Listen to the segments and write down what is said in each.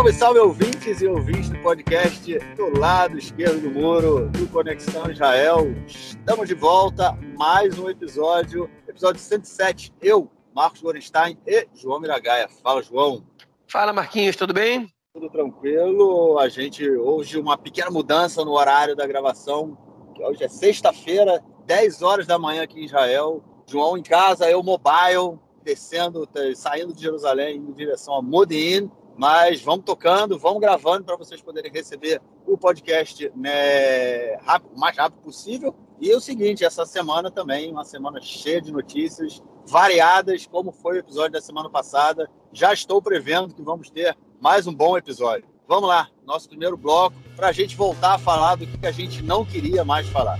Salve, salve ouvintes e ouvintes do podcast do lado esquerdo do muro do Conexão Israel. Estamos de volta, mais um episódio, episódio 107. Eu, Marcos Gorenstein e João Miragaia. Fala, João. Fala, Marquinhos, tudo bem? Tudo tranquilo. A gente hoje uma pequena mudança no horário da gravação. Hoje é sexta-feira, 10 horas da manhã aqui em Israel. João em casa, eu mobile, descendo, saindo de Jerusalém em direção a Modin mas vamos tocando, vamos gravando para vocês poderem receber o podcast né, rápido, o mais rápido possível. E é o seguinte, essa semana também, uma semana cheia de notícias variadas, como foi o episódio da semana passada. Já estou prevendo que vamos ter mais um bom episódio. Vamos lá, nosso primeiro bloco, para a gente voltar a falar do que a gente não queria mais falar.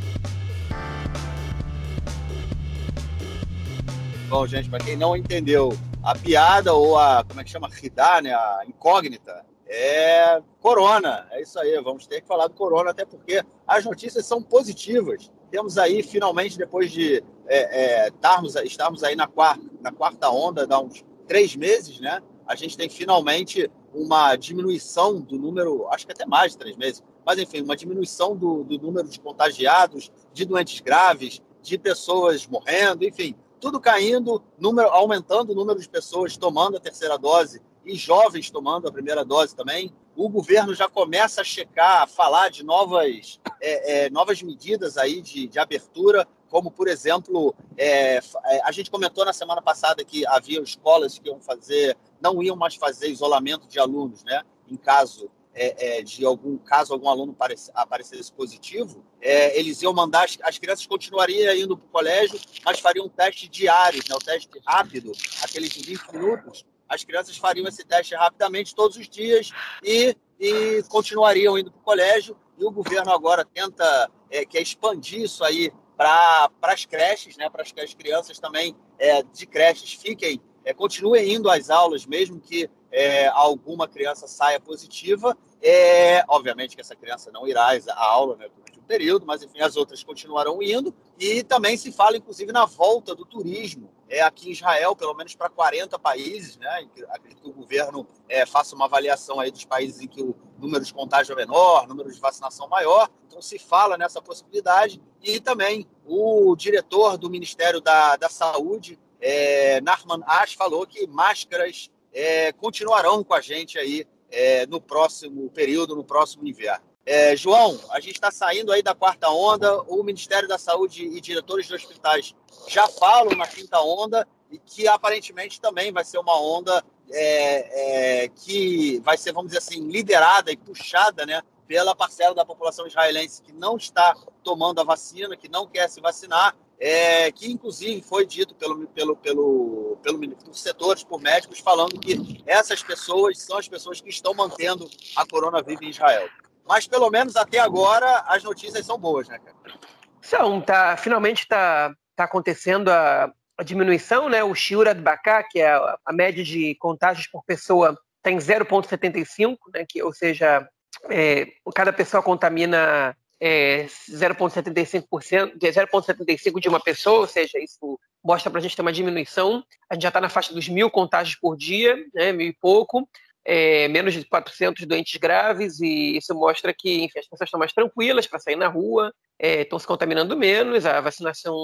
Bom, gente, para quem não entendeu a piada ou a, como é que chama, ridar, né, a incógnita, é corona. É isso aí, vamos ter que falar do corona, até porque as notícias são positivas. Temos aí, finalmente, depois de é, é, estarmos, estarmos aí na quarta, na quarta onda, há uns três meses, né? A gente tem finalmente uma diminuição do número, acho que até mais de três meses, mas enfim, uma diminuição do, do número de contagiados, de doentes graves, de pessoas morrendo, enfim, tudo caindo, número, aumentando o número de pessoas tomando a terceira dose e jovens tomando a primeira dose também. O governo já começa a checar, a falar de novas, é, é, novas medidas aí de, de abertura, como, por exemplo, é, é a gente comentou na semana passada que havia escolas que iam fazer, não iam mais fazer isolamento de alunos, né? Em caso é, é, de algum caso algum aluno aparecesse positivo, é, eles iam mandar, as, as crianças continuariam indo para o colégio, mas fariam testes diários, né, o teste rápido, aqueles de 20 minutos. As crianças fariam esse teste rapidamente todos os dias e, e continuariam indo para o colégio. E o governo agora tenta é, quer expandir isso aí para as creches, né, para que as crianças também é, de creches fiquem, é, continuem indo às aulas, mesmo que é, alguma criança saia positiva. É, obviamente que essa criança não irá à aula né, durante um período, mas enfim, as outras continuarão indo. E também se fala, inclusive, na volta do turismo é, aqui em Israel, pelo menos para 40 países. Né? Acredito que o governo é, faça uma avaliação aí dos países em que o número de contágio é menor, número de vacinação maior. Então se fala nessa possibilidade. E também o diretor do Ministério da, da Saúde, é, Narman Ash, falou que máscaras é, continuarão com a gente aí é, no próximo período, no próximo inverno. É, João, a gente está saindo aí da quarta onda, o Ministério da Saúde e diretores de hospitais já falam na quinta onda e que aparentemente também vai ser uma onda é, é, que vai ser, vamos dizer assim, liderada e puxada né, pela parcela da população israelense que não está tomando a vacina, que não quer se vacinar é, que inclusive foi dito pelo, pelo, pelo, pelo, por setores, por médicos, falando que essas pessoas são as pessoas que estão mantendo a coronavírus em Israel. Mas pelo menos até agora as notícias são boas, né, cara? São, tá, finalmente está tá acontecendo a, a, diminuição, né? O Shiura de que é a, a, média de contágios por pessoa, está em 0,75, né? Que, ou seja, é, cada pessoa contamina é, 0,75% de 0,75 de uma pessoa, ou seja, isso mostra para a gente ter uma diminuição. A gente já está na faixa dos mil contágios por dia, né, mil e pouco, é, menos de 400 doentes graves, e isso mostra que enfim, as pessoas estão mais tranquilas para sair na rua, é, estão se contaminando menos, a vacinação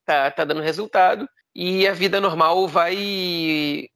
está tá dando resultado, e a vida normal vai,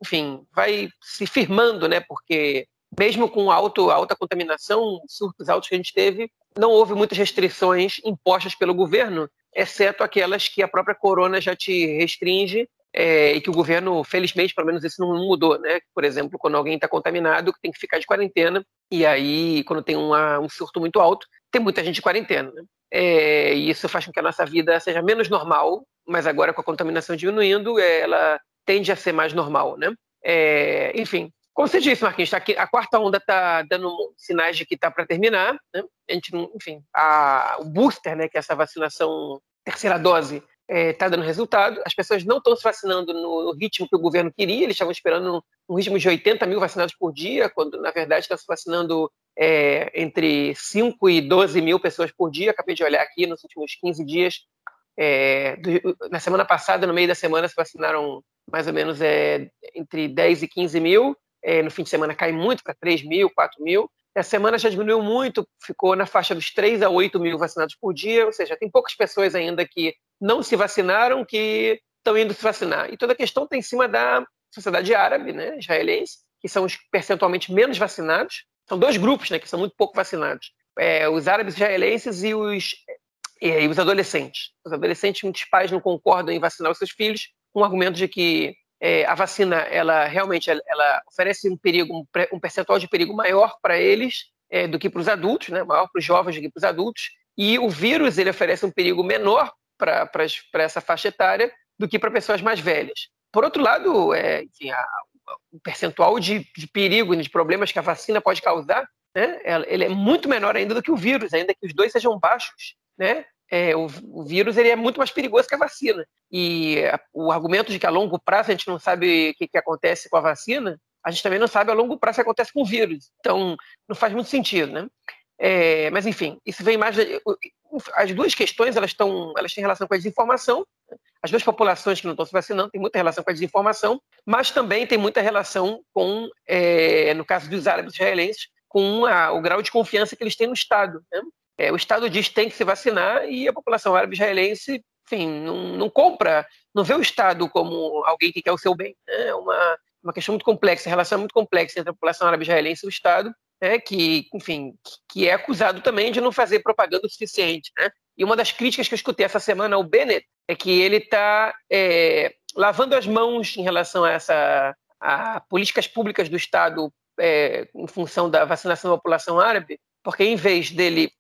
enfim, vai se firmando, né, porque mesmo com alto, alta contaminação, surtos altos que a gente teve, não houve muitas restrições impostas pelo governo, exceto aquelas que a própria corona já te restringe é, e que o governo, felizmente, pelo menos isso não mudou, né? Por exemplo, quando alguém está contaminado, tem que ficar de quarentena, e aí, quando tem uma, um surto muito alto, tem muita gente de quarentena, né? É, e isso faz com que a nossa vida seja menos normal, mas agora com a contaminação diminuindo, ela tende a ser mais normal, né? É, enfim, como você disse, Marquinhos, tá aqui, a quarta onda está dando sinais de que está para terminar. Né? A gente, enfim, a, o booster, né, que é essa vacinação terceira dose, está é, tá dando resultado. As pessoas não estão se vacinando no, ritmo que o governo queria. Eles estavam esperando um, ritmo de 80 mil vacinados por dia, quando na verdade está se vacinando é, entre 5 e 12 mil pessoas por dia. Acabei de olhar aqui nos últimos 15 dias. É, do, na semana passada, no meio da semana, se vacinaram mais ou menos é, entre 10 e 15 mil é, no fim de semana cai muito para 3 mil, 4 mil. Essa semana já diminuiu muito, ficou na faixa dos 3 a 8 mil vacinados por dia, ou seja, tem poucas pessoas ainda que não se vacinaram que estão indo se vacinar. E toda a questão está em cima da sociedade árabe, né, israelense, que são os percentualmente menos vacinados. São dois grupos né, que são muito pouco vacinados. É, os árabes israelenses e os, e os adolescentes. Os adolescentes, muitos pais não concordam em vacinar os seus filhos com o argumento de que é, a vacina ela realmente ela, oferece um perigo, um percentual de perigo maior para eles é, do que para os adultos, né? maior para os jovens do que para os adultos, e o vírus ele oferece um perigo menor para essa faixa etária do que para pessoas mais velhas. Por outro lado, é, enfim, a, o percentual de, de perigo, de problemas que a vacina pode causar, né? ele é muito menor ainda do que o vírus, ainda que os dois sejam baixos. Né? É, o, o, vírus ele é muito mais perigoso que a vacina. E a, o argumento de que a longo prazo a gente não sabe o que, que acontece com a vacina, a gente também não sabe a longo prazo o que acontece com o vírus. Então, não faz muito sentido, né? É, mas, enfim, isso vem mais... As duas questões, elas, estão, elas têm relação com a desinformação. As duas populações que não estão se vacinando têm muita relação com a desinformação, mas também tem muita relação com, é, no caso dos árabes israelenses, com a, o grau de confiança que eles têm no Estado. Né? É, o Estado diz que tem que se vacinar e a população árabe israelense, enfim, não, não compra, não vê o Estado como alguém que quer o seu bem. Né? É uma, uma questão muito complexa, a relação é muito complexa entre a população árabe israelense e o Estado, né? que, enfim, que é acusado também de não fazer propaganda o suficiente. Né? E uma das críticas que eu escutei essa semana ao Bennett é que ele está é, lavando as mãos em relação a essa a políticas públicas do Estado é, em função da vacinação da população árabe, porque em vez dele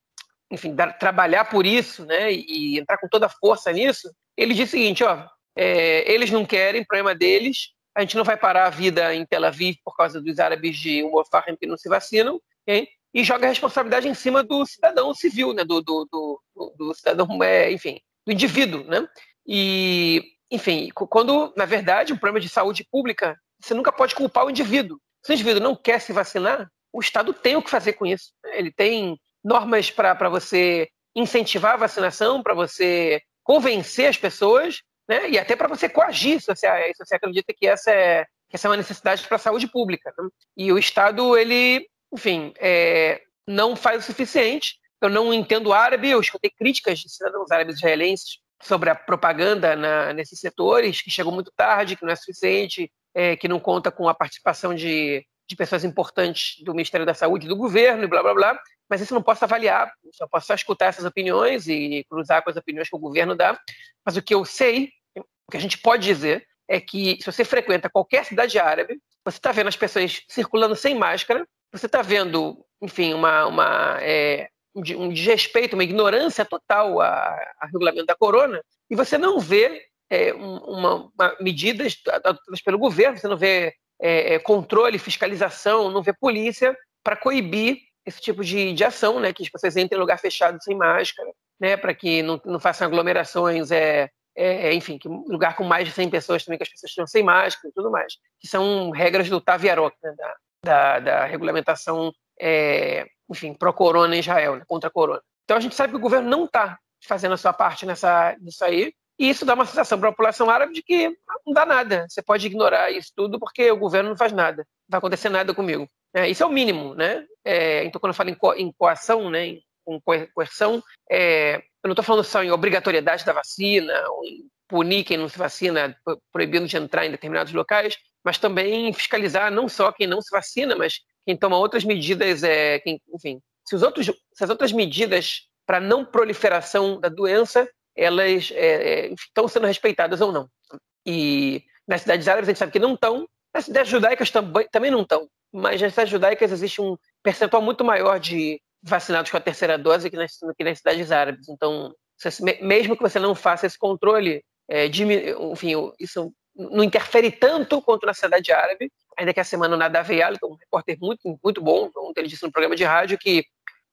enfim, dar, trabalhar por isso, né, e entrar com toda a força nisso, ele diz o seguinte, ó, é, eles não querem, problema deles, a gente não vai parar a vida em Tel Aviv por causa dos árabes de Umm que não se vacinam, okay? e joga a responsabilidade em cima do cidadão civil, né, do, do, do, do cidadão, é, enfim, do indivíduo, né, e, enfim, quando, na verdade, um problema de saúde pública, você nunca pode culpar o indivíduo. Se o indivíduo não quer se vacinar, o Estado tem o que fazer com isso. Ele tem normas para você incentivar a vacinação, para você convencer as pessoas, né? e até para você coagir, se você, se você acredita que essa é, que essa é uma necessidade para a saúde pública. Né? E o Estado, ele, enfim, é, não faz o suficiente. Eu não entendo árabe, eu escutei críticas de cidadãos árabes israelenses sobre a propaganda na, nesses setores, que chegou muito tarde, que não é suficiente, é, que não conta com a participação de, de pessoas importantes do Ministério da Saúde, do governo, e blá blá blá mas isso eu não posso avaliar, só posso só escutar essas opiniões e cruzar com as opiniões que o governo dá. Mas o que eu sei, o que a gente pode dizer, é que se você frequenta qualquer cidade árabe, você está vendo as pessoas circulando sem máscara, você está vendo, enfim, uma, uma é, um desrespeito, uma ignorância total ao regulamento da corona, e você não vê é, uma, uma, medidas adotadas pelo governo, você não vê é, é controle, fiscalização, não vê polícia para coibir esse tipo de, de ação, né? Que as pessoas entrem em lugar fechado sem máscara, né? Para que não, não façam aglomerações, é, é, enfim, que lugar com mais de 100 pessoas também que as pessoas estejam sem máscara e tudo mais. Que são regras do Taviarok, né? Da, da, da regulamentação, é, enfim, pró-corona em Israel, né? contra a corona. Então a gente sabe que o governo não está fazendo a sua parte nessa, nisso aí, e isso dá uma sensação para a população árabe de que não dá nada. Você pode ignorar isso tudo porque o governo não faz nada. Não vai acontecer nada comigo. É, isso é o mínimo, né? É, então, quando eu falo em, co em coação, né, em, coerção, é, eu não estou falando só em obrigatoriedade da vacina, ou em punir quem não se vacina, proibindo de entrar em determinados locais, mas também fiscalizar não só quem não se vacina, mas quem toma outras medidas, é, quem, enfim, se, os outros, se as outras medidas para não proliferação da doença, elas é, é estão sendo respeitadas ou não. E nas cidades árabes a gente sabe que não estão, nas cidades judaicas também, também não estão mas nas cidades judaicas existe um percentual muito maior de vacinados com a terceira dose que nas, que nas cidades árabes. Então, mesmo que você não faça esse controle, é, enfim, isso não interfere tanto quanto na cidade árabe, ainda que a semana nada veio, um repórter muito, muito bom, ontem ele disse no programa de rádio que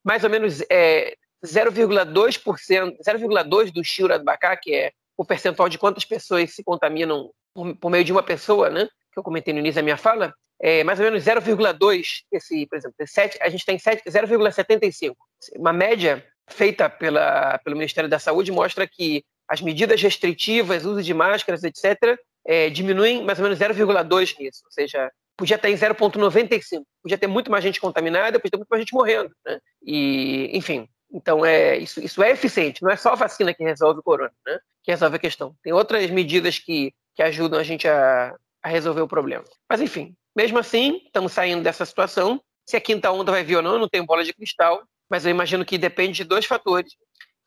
mais ou menos é, 0,2%, 0,2% do Shura que é o percentual de quantas pessoas se contaminam por, por meio de uma pessoa, né, que eu comentei no início da minha fala, é, mais ou menos 0,2, esse, por exemplo, 7, a gente tem 0,75. Uma média feita pela, pelo Ministério da Saúde mostra que as medidas restritivas, uso de máscaras, etc., é, diminuem mais ou menos 0,2 nisso. Ou seja, podia estar em 0,95. Podia ter muito mais gente contaminada, podia ter muito mais gente morrendo. Né? E, enfim, então é isso, isso é eficiente. Não é só a vacina que resolve o corona, né? que resolve a questão. Tem outras medidas que, que ajudam a gente a, a resolver o problema. Mas, enfim, mesmo assim, estamos saindo dessa situação. Se a quinta onda vai vir ou não, eu não tenho bola de cristal, mas eu imagino que depende de dois fatores: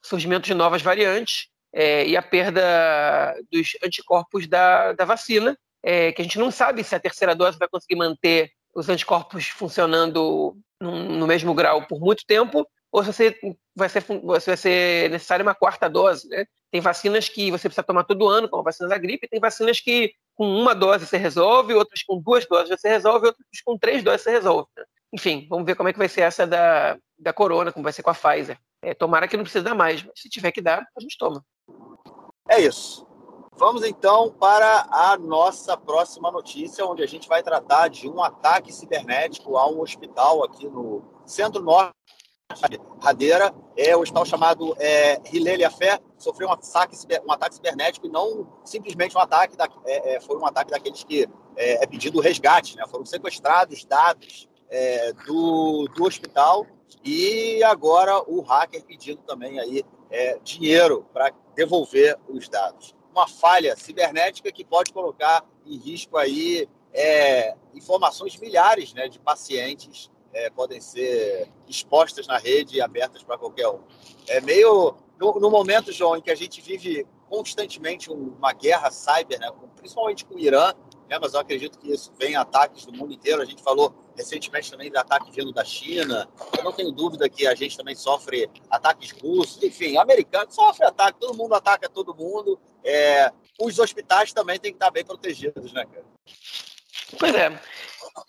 surgimento de novas variantes é, e a perda dos anticorpos da, da vacina, é, que a gente não sabe se a terceira dose vai conseguir manter os anticorpos funcionando no, no mesmo grau por muito tempo, ou se você vai ser, vai ser necessária uma quarta dose. Né? Tem vacinas que você precisa tomar todo ano, como a vacina da gripe, tem vacinas que com uma dose você resolve, outras com duas doses você resolve, outras com três doses você resolve. Né? Enfim, vamos ver como é que vai ser essa da, da Corona, como vai ser com a Pfizer. É, tomara que não precise dar mais, mas se tiver que dar, a gente toma. É isso. Vamos então para a nossa próxima notícia, onde a gente vai tratar de um ataque cibernético a um hospital aqui no centro-norte Radeira. É o hospital chamado é, Hilélia Fé sofreu um ataque, um ataque cibernético e não simplesmente um ataque, da, é, é, foi um ataque daqueles que é, é pedido resgate, né? Foram sequestrados dados é, do, do hospital e agora o hacker pedindo também aí é, dinheiro para devolver os dados. Uma falha cibernética que pode colocar em risco aí é, informações milhares né, de pacientes é, podem ser expostas na rede e abertas para qualquer um. É meio no, no, momento, João, em que a gente vive constantemente uma guerra cyber, né, principalmente com o Irã, né, mas eu acredito que isso vem ataques do mundo inteiro. A gente falou recentemente também de ataque vindo da China. Eu não tenho dúvida que a gente também sofre ataques russos, enfim, americanos sofrem ataque, todo mundo ataca todo mundo. É, os hospitais também têm que estar bem protegidos, né, cara? Pois é.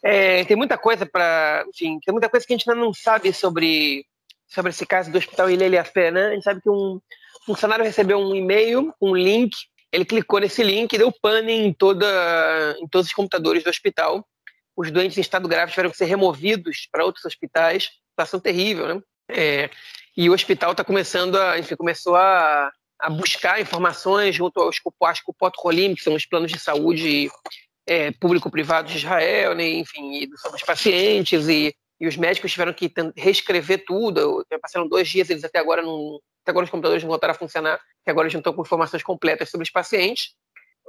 É tem muita coisa para. Enfim, tem muita coisa que a gente ainda não sabe sobre, sobre esse caso do Hospital Ilele Afé, né? A gente sabe que um funcionário recebeu um e-mail, um link, ele clicou nesse link e deu pane em, toda, em todos os computadores do hospital. Os doentes em estado grave tiveram que ser removidos para outros hospitais. Situação terrível, né? É, e o hospital está começando a, enfim, começou a, a buscar informações junto aos, aos Cupot Rolim, que são os planos de saúde é, público-privado de Israel, né, enfim, sobre os pacientes, e, e os médicos tiveram que reescrever tudo. Passaram dois dias, eles até agora não. Até agora os computadores não voltaram a funcionar, que agora eles não estão com informações completas sobre os pacientes.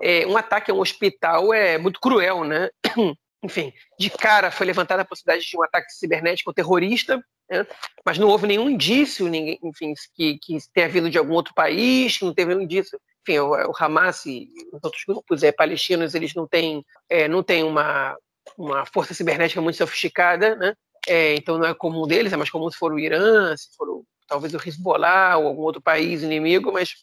É, um ataque a um hospital é muito cruel, né? Enfim, de cara foi levantada a possibilidade de um ataque cibernético terrorista, né? mas não houve nenhum indício, ninguém, enfim, que, que tenha vindo de algum outro país, não teve nenhum indício enfim, o, o Hamas e os outros grupos é, palestinos, eles não têm, é, não têm uma, uma força cibernética muito sofisticada, né? É, então não é comum deles, é mais comum se for o Irã, se for o, talvez o Hezbollah ou algum outro país inimigo, mas,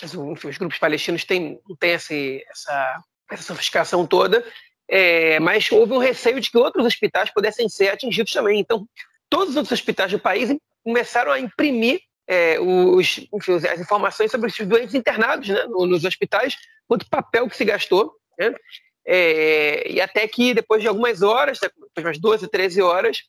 mas enfim, os grupos palestinos têm, não têm essa, essa, essa sofisticação toda, é, mas houve um receio de que outros hospitais pudessem ser atingidos também. Então, todos os outros hospitais do país começaram a imprimir é, os, enfim, as informações sobre os doentes internados né, nos hospitais, quanto papel que se gastou, né? É, e até que depois de algumas horas, depois de umas 12, 13 horas,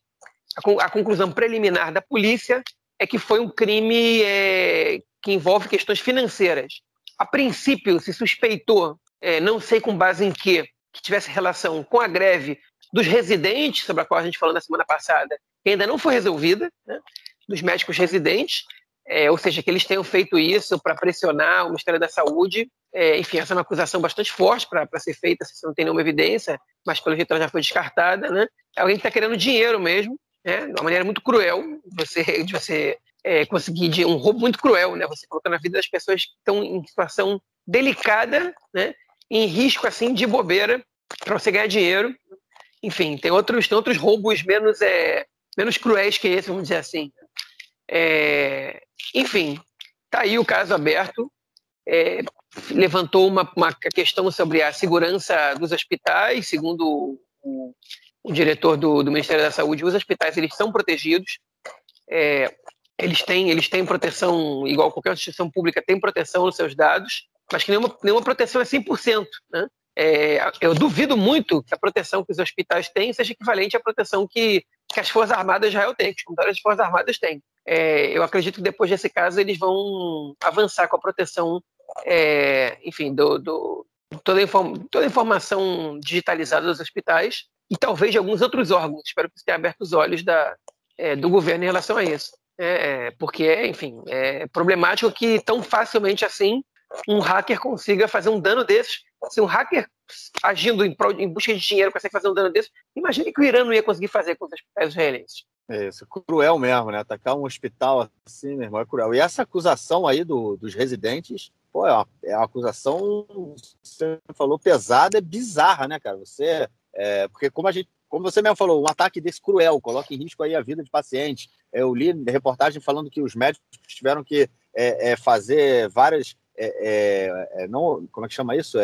a, a, conclusão preliminar da polícia é que foi um crime é, que envolve questões financeiras. A princípio, se suspeitou, é, não sei com base em que, que tivesse relação com a greve dos residentes, sobre a qual a gente falou na semana passada, que ainda não foi resolvida, né, dos médicos residentes, é, ou seja, que eles tenham feito isso para pressionar o Ministério da Saúde. É, enfim, essa é uma acusação bastante forte para ser feita, se não tem nenhuma evidência, mas pelo jeito ela já foi descartada. Né? Alguém que está querendo dinheiro mesmo, né? de uma maneira muito cruel, você, de você é, conseguir de um roubo muito cruel, né? você colocando a vida das pessoas que estão em situação delicada, né? em risco assim de bobeira, para você ganhar dinheiro. Enfim, tem outros, tem outros roubos menos, é, menos cruéis que esse, vamos dizer assim. É, enfim, está aí o caso aberto. É, levantou uma, uma, questão sobre a segurança dos hospitais, segundo o, o diretor do, do, Ministério da Saúde, os hospitais eles são protegidos, é, eles, têm, eles têm proteção, igual qualquer instituição pública, tem proteção nos seus dados, mas que nenhuma, nenhuma proteção é 100%. Né? É, eu duvido muito que a proteção que os hospitais têm seja equivalente à proteção que, que as Forças Armadas de Israel têm, que os computadores das Forças Armadas têm é, eu acredito que depois desse caso eles vão avançar com a proteção, é, enfim, do, do toda, toda a informação digitalizada dos hospitais. e talvez de alguns outros órgãos. Espero que isso tenha aberto os olhos da, é, do governo em relação a isso. É, é porque, enfim, é problemático que tão facilmente assim um hacker consiga fazer um dano desses. Se um hacker agindo em, em busca de dinheiro consegue fazer um dano desses, imagine que o Irã não ia conseguir fazer com os hospitais israelenses. É isso, cruel mesmo, né? Atacar um hospital assim, meu irmão, é cruel. E essa acusação aí do, dos residentes, pô, é uma, é uma acusação, você falou, pesada, é bizarra, né, cara? Você, é, porque como a gente, como você mesmo falou, um ataque desse cruel, coloca em risco aí a vida de pacientes. Eu li reportagem falando que os médicos tiveram que é, é, fazer várias, é, é, não, como é que chama isso?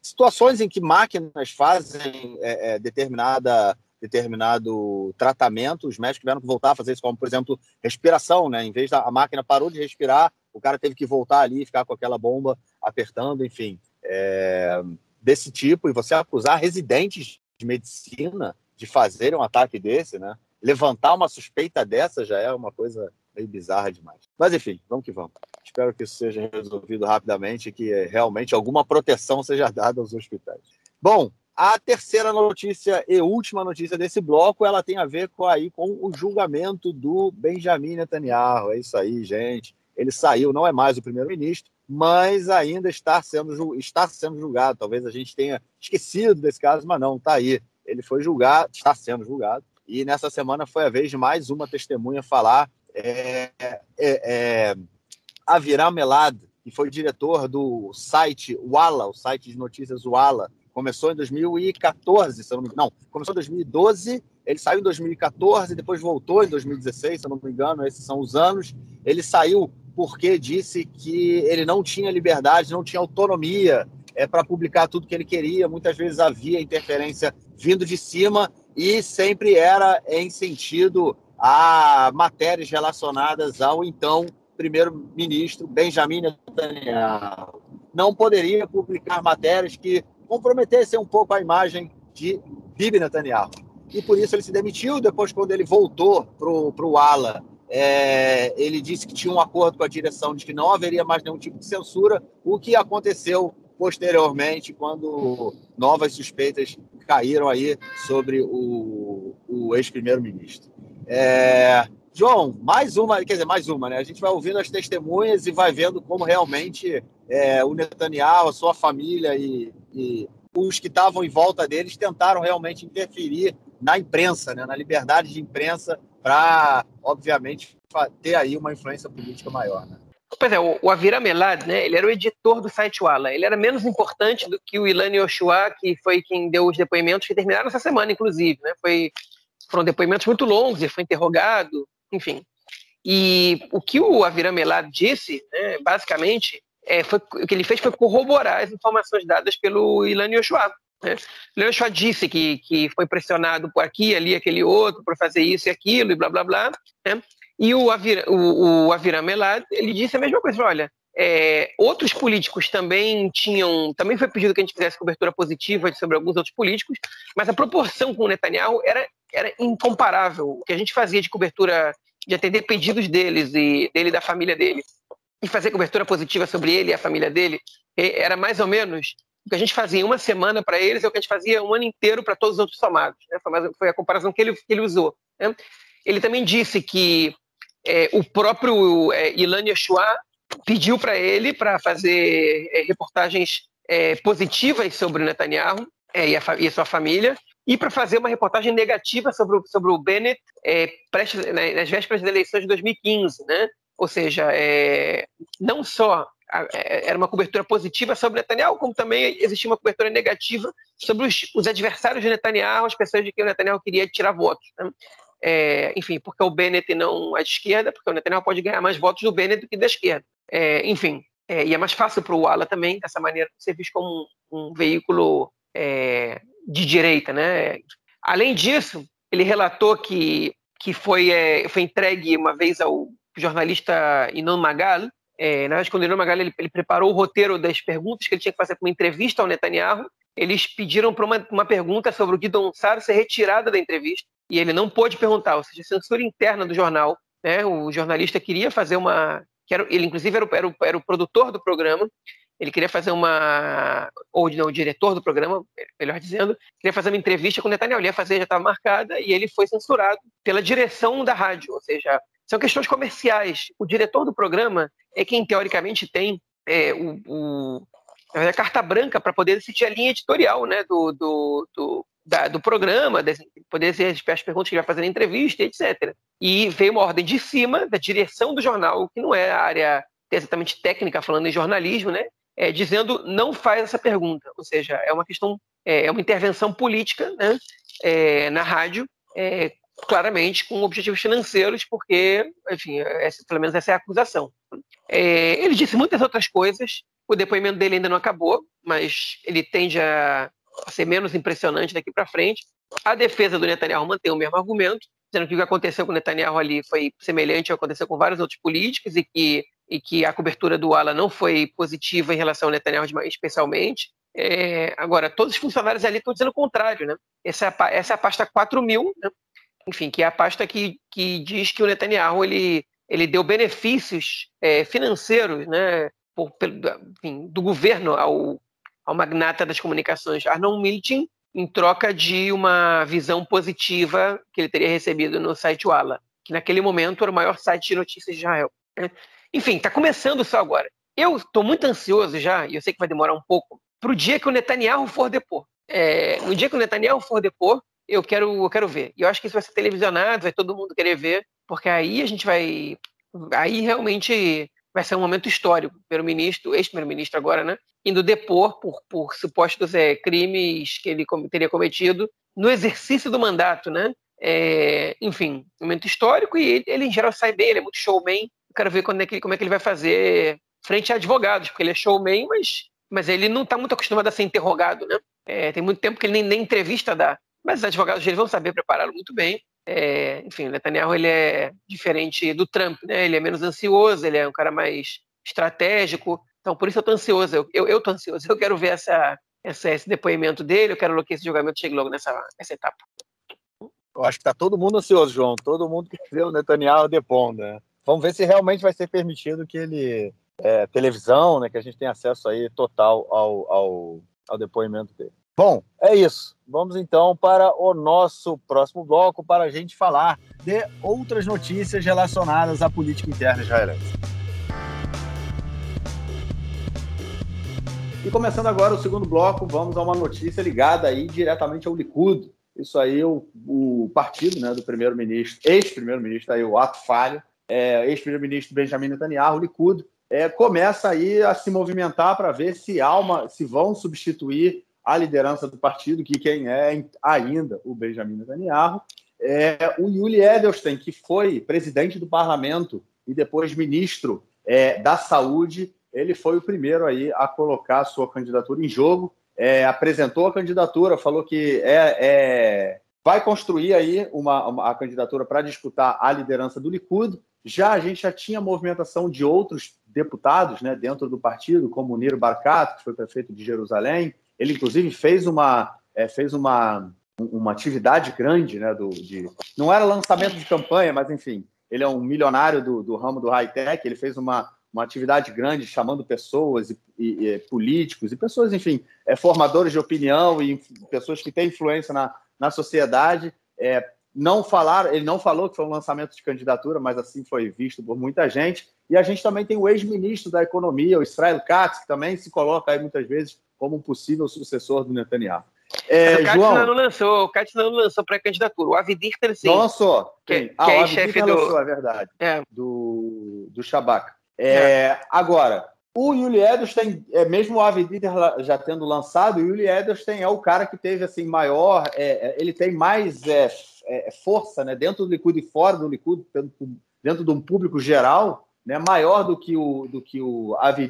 situações em que máquinas fazem determinada determinado tratamento, os médicos tiveram que voltar a fazer isso, como, por exemplo, respiração, né? Em vez da a máquina parou de respirar, o cara teve que voltar ali e ficar com aquela bomba apertando, enfim. É, desse tipo, e você acusar residentes de medicina de fazerem um ataque desse, né? Levantar uma suspeita dessa já é uma coisa meio bizarra demais. Mas enfim, vamos que vamos. Espero que isso seja resolvido rapidamente e que realmente alguma proteção seja dada aos hospitais. Bom, a terceira notícia e última notícia desse bloco, ela tem a ver com, aí, com o julgamento do Benjamin Netanyahu. É isso aí, gente. Ele saiu, não é mais o primeiro-ministro, mas ainda está sendo, está sendo julgado. Talvez a gente tenha esquecido desse caso, mas não, está aí. Ele foi julgado, está sendo julgado. E nessa semana foi a vez de mais uma testemunha falar. É, é, é, Aviram Melad, que foi diretor do site Walla, o site de notícias Walla, Começou em 2014, se eu não Não, começou em 2012, ele saiu em 2014, depois voltou em 2016, se eu não me engano, esses são os anos. Ele saiu porque disse que ele não tinha liberdade, não tinha autonomia é, para publicar tudo que ele queria. Muitas vezes havia interferência vindo de cima e sempre era em sentido a matérias relacionadas ao então primeiro-ministro Benjamin Netanyahu. Não poderia publicar matérias que comprometesse um pouco a imagem de Bibi Netanyahu. E por isso ele se demitiu. Depois, quando ele voltou para o Ala, é, ele disse que tinha um acordo com a direção de que não haveria mais nenhum tipo de censura, o que aconteceu posteriormente, quando novas suspeitas caíram aí sobre o, o ex-primeiro-ministro. É, João, mais uma, quer dizer, mais uma, né? A gente vai ouvindo as testemunhas e vai vendo como realmente é, o Netanyahu, a sua família e, e os que estavam em volta deles tentaram realmente interferir na imprensa, né? na liberdade de imprensa, para, obviamente, ter aí uma influência política maior. Né? Pois é, o, Avira Melad, né, ele era o editor do site Walla. Ele era menos importante do que o Ilan Yoshua, que foi quem deu os depoimentos que terminaram essa semana, inclusive. Né? Foi, foram depoimentos muito longos, ele foi interrogado, enfim. E o que o Aviram Melad disse, né, basicamente, é, foi, o que ele fez foi corroborar as informações dadas pelo Ilan Yoshua. Né? O Yoshua disse que, que foi pressionado por aqui, ali, aquele outro, para fazer isso e aquilo, e blá, blá, blá. Né? E o, Avir, o, o Aviram Melad, ele disse a mesma coisa, olha, é, outros políticos também tinham, também foi pedido que a gente fizesse cobertura positiva sobre alguns outros políticos, mas a proporção com o Netanyahu era, era incomparável. O que a gente fazia de cobertura de atender pedidos deles e dele da família dele e fazer cobertura positiva sobre ele e a família dele era mais ou menos o que a gente fazia em uma semana para eles é o que a gente fazia um ano inteiro para todos os outros somados. Né? Foi a comparação que ele, que ele usou. Né? Ele também disse que é, o próprio é, Ilan Yeshua pediu para ele para fazer é, reportagens é, positivas sobre o Netanyahu é, e, a, e a sua família e para fazer uma reportagem negativa sobre o, sobre o Bennett é, né, nas vésperas das eleições de 2015, né? Ou seja, é, não só era uma cobertura positiva sobre Netanyahu, como também existia uma cobertura negativa sobre os, os adversários de Netanyahu, as pessoas de que o Netanyahu queria tirar votos. Né? É, enfim, porque o Bennett não é de esquerda, porque o Netanyahu pode ganhar mais votos do Bennett do que da esquerda. É, enfim, é, e é mais fácil para o Walla também, dessa maneira, ser visto como um, um veículo é, de direita, né? Além disso, ele relatou que, que foi, é, foi entregue uma vez ao jornalista Inon Magal, é, na verdade, quando o Inon Magal ele, ele, preparou o roteiro das perguntas que ele tinha que fazer para uma entrevista ao Netanyahu, eles pediram para uma, uma pergunta sobre o Guidon Sar ser retirada da entrevista, e ele não pôde perguntar, ou seja, censura interna do jornal. Né? O jornalista queria fazer uma... Que era, ele, inclusive, era o, era, o, era o produtor do programa, ele queria fazer uma, ou não, o diretor do programa, melhor dizendo, queria fazer uma entrevista com o Netanyahu, ele ia fazer, já estava marcada, e ele foi censurado pela direção da rádio, ou seja, são questões comerciais. O diretor do programa é quem, teoricamente, tem é, o, o, a carta branca para poder decidir a linha editorial né, do, do, do, da, do programa, poder ser as perguntas que ele vai fazer na entrevista, etc. E veio uma ordem de cima da direção do jornal, que não é a área exatamente técnica, falando em jornalismo, né? É, dizendo não faz essa pergunta, ou seja, é uma questão, é, é uma intervenção política né, é, na rádio, é, claramente com objetivos financeiros, porque, enfim, essa, pelo menos essa é a acusação. É, ele disse muitas outras coisas, o depoimento dele ainda não acabou, mas ele tende a, ser menos impressionante daqui para frente. A defesa do Netanyahu mantém o mesmo argumento, dizendo que o que aconteceu com o Netanyahu ali foi semelhante ao que aconteceu com vários outros políticos e que e que a cobertura do ala não foi positiva em relação ao Netanyahu especialmente. É, agora, todos os funcionários ali estão dizendo o contrário, né? Essa é essa é a pasta 4000, né? Enfim, que é a pasta que, que diz que o Netanyahu ele, ele deu benefícios é, financeiros né, por, enfim, do governo ao, ao magnata das comunicações Arnon Miltin, em troca de uma visão positiva que ele teria recebido no site Walla, que naquele momento era o maior site de notícias de Israel. Né? Enfim, está começando só agora. Eu estou muito ansioso já, e eu sei que vai demorar um pouco, para o dia que o Netanyahu for depor. É, no dia que o Netanyahu for depor, eu quero, eu quero ver. E eu acho que isso vai ser televisionado, vai todo mundo querer ver, porque aí a gente vai. Aí realmente vai ser um momento histórico. Primeiro-ministro, ex-primeiro-ministro agora, né? Indo depor por, por supostos é, crimes que ele teria cometido no exercício do mandato, né? É, enfim, momento histórico e ele, ele, em geral sai bem, ele é muito showman quero ver quando é que, como é que ele vai fazer frente a advogados, porque ele é showman, mas, mas ele não está muito acostumado a ser interrogado, né? É, tem muito tempo que ele nem, nem entrevista dá. Mas os advogados dele vão saber prepará-lo muito bem. É, enfim, o Netanyahu ele é diferente do Trump, né? Ele é menos ansioso, ele é um cara mais estratégico. Então, por isso eu estou ansioso. Eu, eu, eu tô ansioso. Eu quero ver essa, essa, esse depoimento dele. Eu quero que esse julgamento chegue logo nessa, nessa etapa. Eu acho que está todo mundo ansioso, João. Todo mundo quer ver o Netanyahu depondo, né? Vamos ver se realmente vai ser permitido que ele é, televisão, né, que a gente tem acesso aí total ao, ao, ao depoimento dele. Bom, é isso. Vamos então para o nosso próximo bloco para a gente falar de outras notícias relacionadas à política interna israelense. E começando agora o segundo bloco, vamos a uma notícia ligada aí diretamente ao Likud. Isso aí, o, o partido né, do primeiro-ministro, ex-primeiro-ministro, aí, o ato falho, é, ex-primeiro-ministro Benjamin Netanyahu, Likud, é, começa aí a se movimentar para ver se alma, se vão substituir a liderança do partido, que quem é ainda o Benjamin Netanyahu, é o Yuli Edelstein, que foi presidente do parlamento e depois ministro é, da saúde, ele foi o primeiro aí a colocar a sua candidatura em jogo, é, apresentou a candidatura, falou que é, é vai construir aí uma, uma a candidatura para disputar a liderança do Likud, já a gente já tinha movimentação de outros deputados né, dentro do partido, como Niro Barcato, que foi prefeito de Jerusalém. Ele, inclusive, fez uma, é, fez uma, uma atividade grande. Né, do, de, não era lançamento de campanha, mas, enfim, ele é um milionário do, do ramo do high-tech. Ele fez uma, uma atividade grande chamando pessoas e, e, e políticos e pessoas, enfim, é, formadores de opinião e pessoas que têm influência na, na sociedade é, não falaram, ele não falou que foi um lançamento de candidatura, mas assim foi visto por muita gente. E a gente também tem o ex-ministro da Economia, o Israel Katz, que também se coloca aí muitas vezes como um possível sucessor do Netanyahu. É, o João, não lançou, o não lançou pré-candidatura. O Avidir sim. Não lançou. Que, ah, que é chefe do... lançou, é verdade. É. Do, do Shabak. É, é. Agora, o Yuli Edelstein, é, mesmo o Avi já tendo lançado, o Yuli Edelstein é o cara que teve assim maior, é, é ele tem mais é, é, força né, dentro do Likud e fora do Likud, dentro de um público geral, né, maior do que o, do que o Avi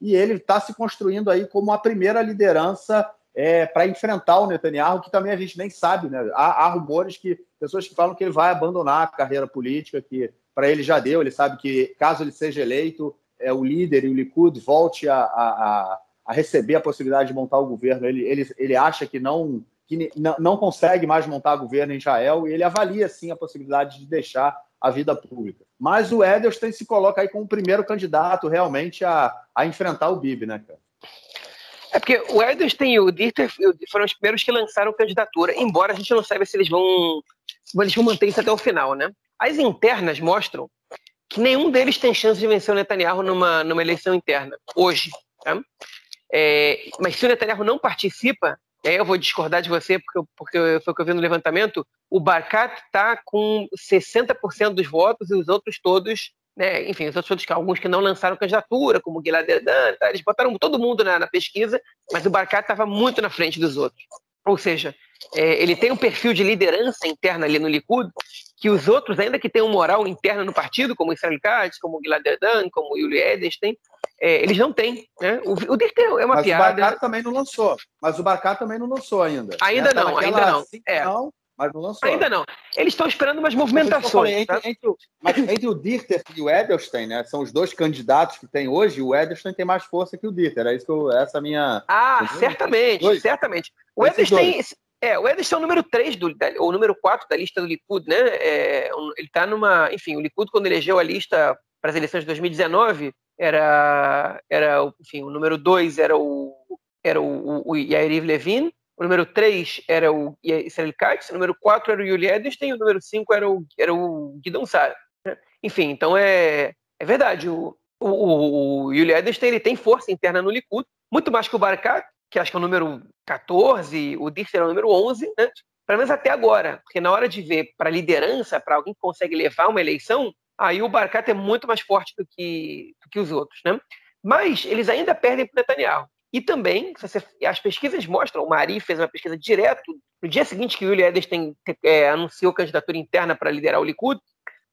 e ele está se construindo aí como a primeira liderança é, para enfrentar o Netanyahu, que também a gente nem sabe, né? Há, há, rumores que pessoas que falam que ele vai abandonar a carreira política, que para ele já deu, ele sabe que caso ele seja eleito, é, o líder e o Likud volte a, a, a, receber a possibilidade de montar o governo. Ele, ele, ele acha que não, que não consegue mais montar governo em Israel e ele avalia, sim, a possibilidade de deixar a vida pública. Mas o Edelstein se coloca aí como o primeiro candidato realmente a, a enfrentar o Bibi, né, cara? É porque o Edelstein e o Dieter foram os primeiros que lançaram candidatura, embora a gente não saiba se eles vão, se eles vão manter isso até o final, né? As internas mostram que nenhum deles tem chance de vencer o Netanyahu numa, numa eleição interna, hoje. Tá? É, mas se o Netanyahu não participa, aí eu vou discordar de você, porque, porque foi o que eu vi no levantamento, o Barkat está com 60% dos votos e os outros todos, né, enfim, os outros todos, alguns que não lançaram candidatura, como Gilad Erdan, tá, eles botaram todo mundo na, na pesquisa, mas o Barkat estava muito na frente dos outros. Ou seja, é, ele tem um perfil de liderança interna ali no Likud que os outros, ainda que tenham moral interna no partido, como Israel Katz, como Gilad Erdan, como Yuli Edelstein, é, eles não têm. Né? O, o Dirter é uma Mas piada. Mas o Barcat também não lançou. Mas o Barcat também não lançou ainda. Ainda né? não, ainda não. É. Não, mas não lançou. Ainda não. Eles estão esperando umas movimentações. Falei, tá? entre, entre, mas entre o Dirter e o Edelstein, né? São os dois candidatos que tem hoje. O Edelstein tem mais força que o Dirter. É isso que eu, essa é a minha. Ah, certamente, certamente. O Edelstein. É, o Edelstein é o número 3 do, ou o número 4 da lista do Likud, né? É, ele está numa. Enfim, o Likud, quando elegeu a lista para as eleições de 2019, era, era enfim, o número 2 era o, era o, o, o Yair Levin, o número 3 era o Israel Katz, o número 4 era o Yuli Edelstein, o número 5 era o, era o Guidon Sara. Né? Enfim, então é, é verdade, o, o, o Yuli Edelstein ele tem força interna no Likud, muito mais que o Barakat, que acho que é o número 14, o Dircer é o número 11, né? pelo menos até agora, porque na hora de ver para liderança, para alguém que consegue levar uma eleição, aí o Barcat é muito mais forte do que, do que os outros. Né? Mas eles ainda perdem para Netanyahu. E também, você, as pesquisas mostram, o Mari fez uma pesquisa direto, no dia seguinte que o Yuli Edelstein é, anunciou candidatura interna para liderar o Likud,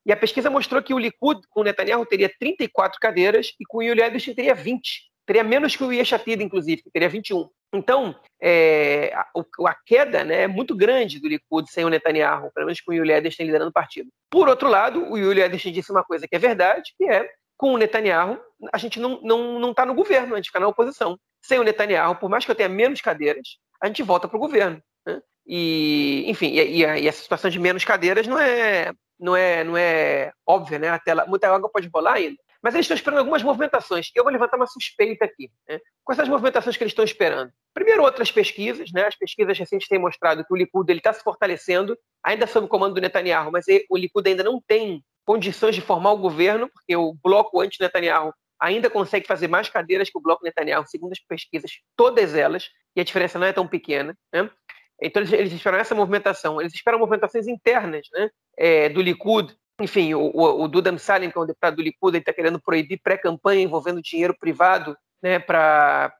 e a pesquisa mostrou que o Likud, com o Netanyahu, teria 34 cadeiras e com o Yuli Edelstein teria 20 teria menos que o Yeshatid, inclusive, que teria 21. Então, é, a, a, queda né, é muito grande do Likud sem o Netanyahu, pelo menos com o Yuli Edelstein liderando o partido. Por outro lado, o Yuli Edelstein disse uma coisa que é verdade, que é, com o Netanyahu, a gente não está não, não tá no governo, a gente fica na oposição. Sem o Netanyahu, por mais que eu tenha menos cadeiras, a gente volta para o governo. Né? E, enfim, e, e, e, essa situação de menos cadeiras não é, não é, não é óbvia, né? Até lá, muita água pode rolar ainda. Mas eles estão esperando algumas movimentações. Eu vou levantar uma suspeita aqui. Né? Quais são as movimentações que eles estão esperando? Primeiro, outras pesquisas. Né? As pesquisas recentes têm mostrado que o Likud está se fortalecendo, ainda sob o comando do Netanyahu, mas o Likud ainda não tem condições de formar o governo, porque o bloco anti-Netanyahu ainda consegue fazer mais cadeiras que o bloco Netanyahu, segundo as pesquisas, todas elas, e a diferença não é tão pequena. Né? Então, eles, eles, esperam essa movimentação. Eles esperam movimentações internas né? É, do Likud, enfim, o, o, o Duda Salim, que é um deputado do Likud, está querendo proibir pré-campanha envolvendo dinheiro privado, né, para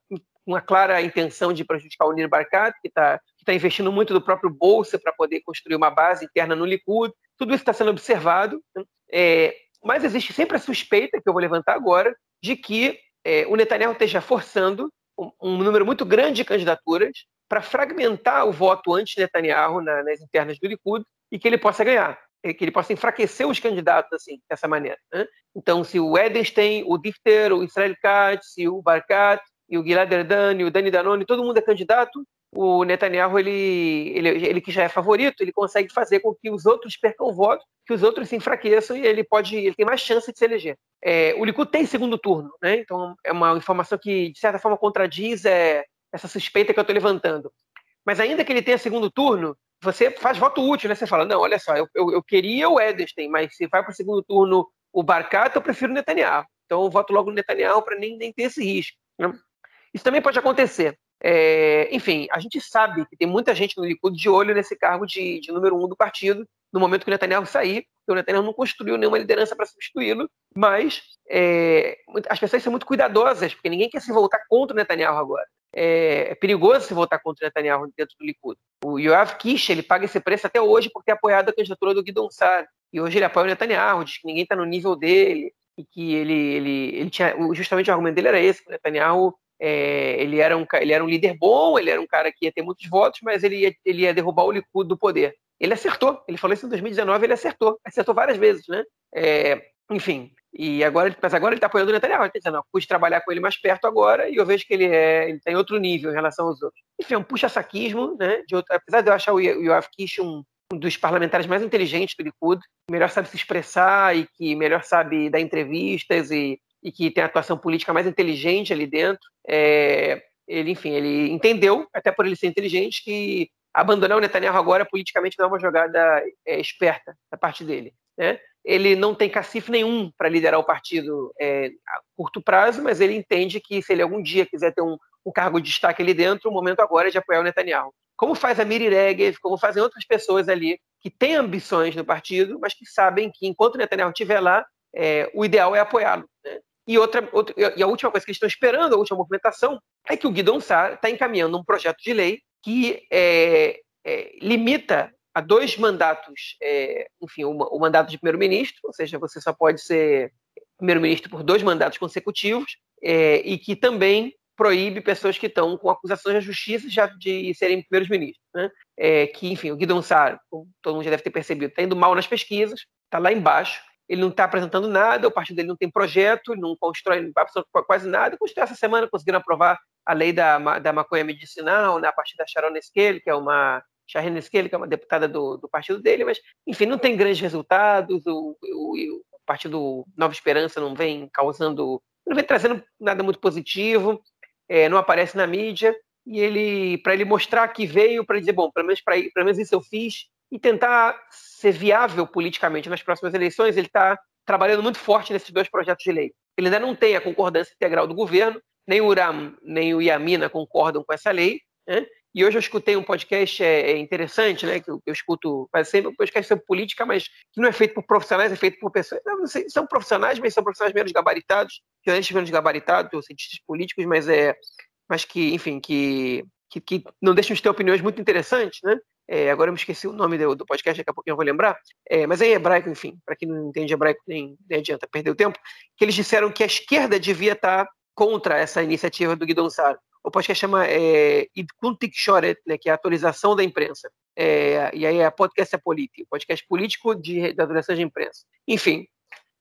uma clara intenção de prejudicar o Nir Barkat, que está tá investindo muito do próprio bolsa para poder construir uma base interna no Likud. Tudo isso está sendo observado. Né? É, mas existe sempre a suspeita, que eu vou levantar agora, de que é, o Netanyahu esteja forçando um, um, número muito grande de candidaturas para fragmentar o voto anti-Netanyahu na, nas internas do Likud e que ele possa ganhar. É, que ele possa enfraquecer os candidatos assim, dessa maneira. Né? Então, se o Edenstein, o Dichter, o Israel Katz, o Barkat, e o Gilad Erdan, o Dani Danone, todo mundo é candidato, o Netanyahu, ele, ele, ele que já é favorito, ele consegue fazer com que os outros percam voto, que os outros se enfraqueçam e ele pode, ele tem mais chance de se eleger. É, o Likud tem segundo turno, né? Então é uma informação que de certa forma contradiz é, essa suspeita que eu estou levantando. Mas ainda que ele tenha segundo turno, você faz voto útil, né? Você fala, não, olha só, eu, eu, eu queria o Edelstein, mas se vai para o segundo turno o Barcat, eu prefiro o Netanyahu. Então eu voto logo no Netanyahu para nem, nem ter esse risco. Né? Isso também pode acontecer. É, enfim, a gente sabe que tem muita gente no Likud de olho nesse cargo de, de número um do partido no momento que o Netanyahu sair, o Netanyahu não construiu nenhuma liderança para substituí-lo, mas é, as pessoas são muito cuidadosas, porque ninguém quer se voltar contra o Netanyahu agora é, é, perigoso se votar contra o Netanyahu dentro do Likud. O Yoav Kish, ele paga esse preço até hoje por ter apoiado a candidatura do Guidon Sar. E hoje ele apoia o Netanyahu, diz que ninguém está no nível dele, e que ele, ele, ele tinha, justamente o argumento dele era esse, que o Netanyahu é, ele, era um, ele era um líder bom, ele era um cara que ia ter muitos votos, mas ele ia, ele ia derrubar o Likud do poder. Ele acertou, ele falou isso em 2019, ele acertou, acertou várias vezes, né? É, enfim, e agora, mas agora ele está apoiando o Netanyahu. Ele está dizendo, não, pude trabalhar com ele mais perto agora e eu vejo que ele é, ele tem tá outro nível em relação aos outros. Enfim, é um puxa-saquismo, né? De outro, apesar de eu achar o Yoav Kish um, um dos parlamentares mais inteligentes do Likud, que melhor sabe se expressar e que melhor sabe dar entrevistas e, e que tem a atuação política mais inteligente ali dentro. É, ele, enfim, ele entendeu, até por ele ser inteligente, que abandonar o Netanyahu agora politicamente não é uma jogada é, esperta da parte dele. Né? Ele não tem cacife nenhum para liderar o partido é, a curto prazo, mas ele entende que se ele algum dia quiser ter um, um cargo de destaque ali dentro, o momento agora é de apoiar o Netanyahu. Como faz a Miri Regev, como fazem outras pessoas ali que têm ambições no partido, mas que sabem que enquanto o Netanyahu estiver lá, é, o ideal é apoiá-lo. Né? E, outra, outra, e a última coisa que eles estão esperando, a última movimentação, é que o Guidon Sar está encaminhando um projeto de lei que é, é, limita a dois mandatos, é, enfim, o, o, mandato de primeiro-ministro, ou seja, você só pode ser primeiro-ministro por dois mandatos consecutivos, é, e que também proíbe pessoas que estão com acusações da justiça já de serem primeiros ministros. Né? É, que, enfim, o Sar, como todo mundo já deve ter percebido, está indo mal nas pesquisas, está lá embaixo, ele não está apresentando nada, o partido dele não tem projeto, não constrói quase nada. Construiu essa semana, conseguiram aprovar a lei da, da maconha medicinal, né, a partir da Sharon Esquele, que é uma Sharon Esquele, que é uma deputada do, do partido dele, mas, enfim, não tem grandes resultados, o, o, o partido Nova Esperança não vem causando, não vem trazendo nada muito positivo, é, não aparece na mídia, e ele, para ele mostrar que veio, para dizer, bom, pelo menos, pra, pelo menos isso eu fiz, e tentar ser viável politicamente nas próximas eleições, ele está trabalhando muito forte nesses dois projetos de lei. Ele ainda não tem a concordância integral do governo, nem o Uram nem o Yamina concordam com essa lei. Né? E hoje eu escutei um podcast é, é interessante, né, que eu, eu escuto quase sempre, um podcast sobre política, mas que não é feito por profissionais, é feito por pessoas. Não, não sei, são profissionais, mas são profissionais menos gabaritados, jornalistas menos gabaritados, ou cientistas políticos, mas é, mas que, enfim, que, que, que não deixam de ter opiniões muito interessantes, né? É, agora eu me esqueci o nome do, do, podcast, daqui a pouquinho eu vou lembrar. É, mas é em hebraico, enfim, para quem não entende hebraico, nem, nem adianta perder o tempo, que eles disseram que a esquerda devia estar contra essa iniciativa do Guidon Sar. O podcast chama é, Shoret, né, que é a atualização da imprensa. É, e aí é podcast é político, podcast político de, da atualização de imprensa. Enfim,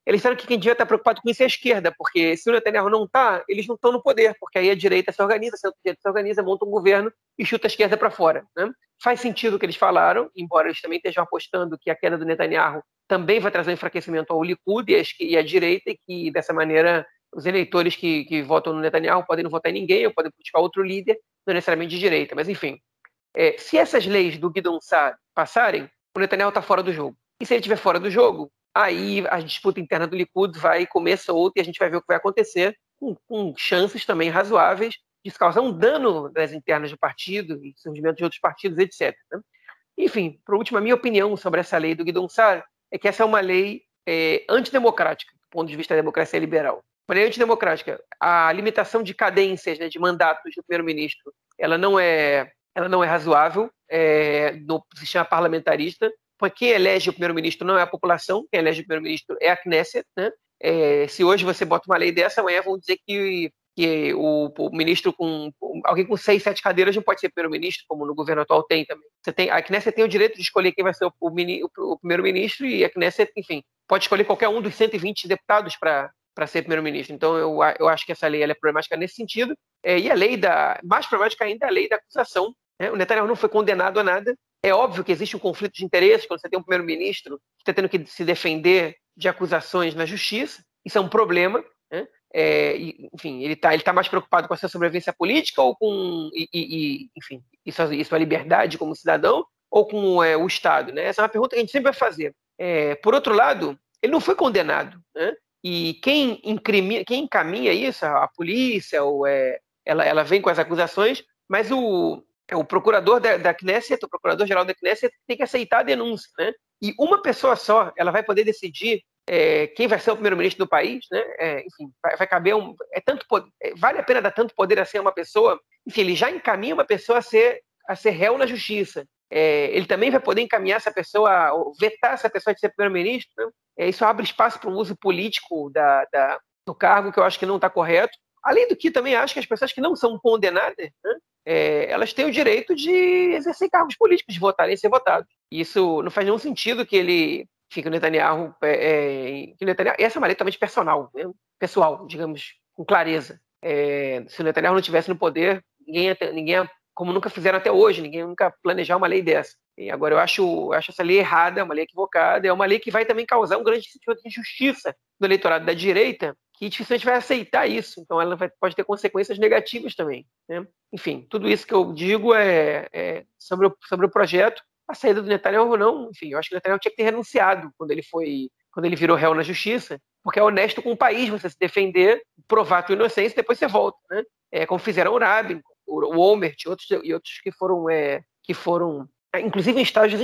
eles disseram que quem devia estar preocupado com isso é a esquerda, porque se o Netanyahu não está, eles não estão no poder, porque aí a direita se organiza, a direita se organiza, monta um governo e chuta a esquerda para fora. Né? Faz sentido o que eles falaram, embora eles também estejam apostando que a queda do Netanyahu também vai trazer um enfraquecimento ao Likud e à direita, e que dessa maneira os eleitores que, que votam no Netanyahu podem não votar em ninguém, ou podem buscar outro líder, não necessariamente de direita. Mas, enfim, é, se essas leis do Guidon Sar passarem, o Netanyahu está fora do jogo. E se ele estiver fora do jogo, aí a disputa interna do Likud vai comer solta e a gente vai ver o que vai acontecer, com, com chances também razoáveis de causar um dano nas internas do partido e surgimento de outros partidos, etc. Né? Enfim, por último, a minha opinião sobre essa lei do Guidon Sar é que essa é uma lei é, antidemocrática, do ponto de vista da democracia liberal. Lei antidemocrática. A limitação de cadências, né, de mandatos do primeiro-ministro, ela não é ela não é razoável é, no sistema parlamentarista porque quem elege o primeiro-ministro não é a população, quem elege o primeiro-ministro é a Knesset. Né? É, se hoje você bota uma lei dessa, amanhã vão dizer que, que o, o, ministro com. alguém com seis, sete cadeiras não pode ser primeiro-ministro, como no governo atual tem também. Você tem, a Knesset tem o direito de escolher quem vai ser o, o, o primeiro-ministro e a Knesset, enfim, pode escolher qualquer um dos 120 deputados para para ser primeiro-ministro. Então, eu, eu acho que essa lei é problemática nesse sentido. É, e a lei da. Mais problemática ainda é a lei da acusação. Né? O Netanyahu não foi condenado a nada, é óbvio que existe um conflito de interesses quando você tem um primeiro-ministro que está tendo que se defender de acusações na justiça. Isso é um problema. Né? É, enfim, ele está ele tá mais preocupado com a sua sobrevivência política ou com, e, e, enfim, isso, isso a liberdade como cidadão ou com é, o Estado? Né? Essa é uma pergunta que a gente sempre vai fazer. É, por outro lado, ele não foi condenado. Né? E quem, incrimina, quem encaminha isso, a polícia, ou, é, ela, ela vem com as acusações, mas o, é o procurador da, da Knesset, o procurador-geral da Knesset, tem que aceitar a denúncia, né? E uma pessoa só, ela vai poder decidir é, quem vai ser o primeiro-ministro do país, né? É, enfim, vai, vai, caber um, é tanto é, vale a pena dar tanto poder assim a uma pessoa. Enfim, ele já encaminha uma pessoa a ser a ser réu na justiça. É, ele também vai poder encaminhar essa pessoa, vetar essa pessoa de ser primeiro-ministro. Né? É, isso abre espaço para um uso político da, da, do cargo que eu acho que não está correto. Além do que também acho que as pessoas que não são condenadas, né? é, elas têm o direito de exercer cargos políticos, de votarem e ser votados. Isso não faz nenhum sentido que ele fique o Netanyahu, é, é, que o Netanyahu essa é uma lei totalmente personal, né? pessoal, digamos, com clareza. É, se o Netanyahu não tivesse no poder, ninguém, ia, ninguém ia, como nunca fizeram até hoje, ninguém nunca planejar uma lei dessa. E agora, eu acho, acho essa lei errada, uma lei equivocada, é uma lei que vai também causar um grande sentimento de injustiça no eleitorado da direita, que dificilmente vai aceitar isso. Então, ela vai, pode ter consequências negativas também. Né? Enfim, tudo isso que eu digo é, é sobre, o, sobre o projeto. A saída do Netanyahu não, enfim, eu acho que o Netanyahu tinha que ter renunciado quando ele foi, quando ele virou réu na justiça, porque é honesto com o país você se defender, provar a tua inocência e depois você volta, né? É, como fizeram o Rabin, o Omert e outros, e outros que foram, é, que foram é, inclusive em estágios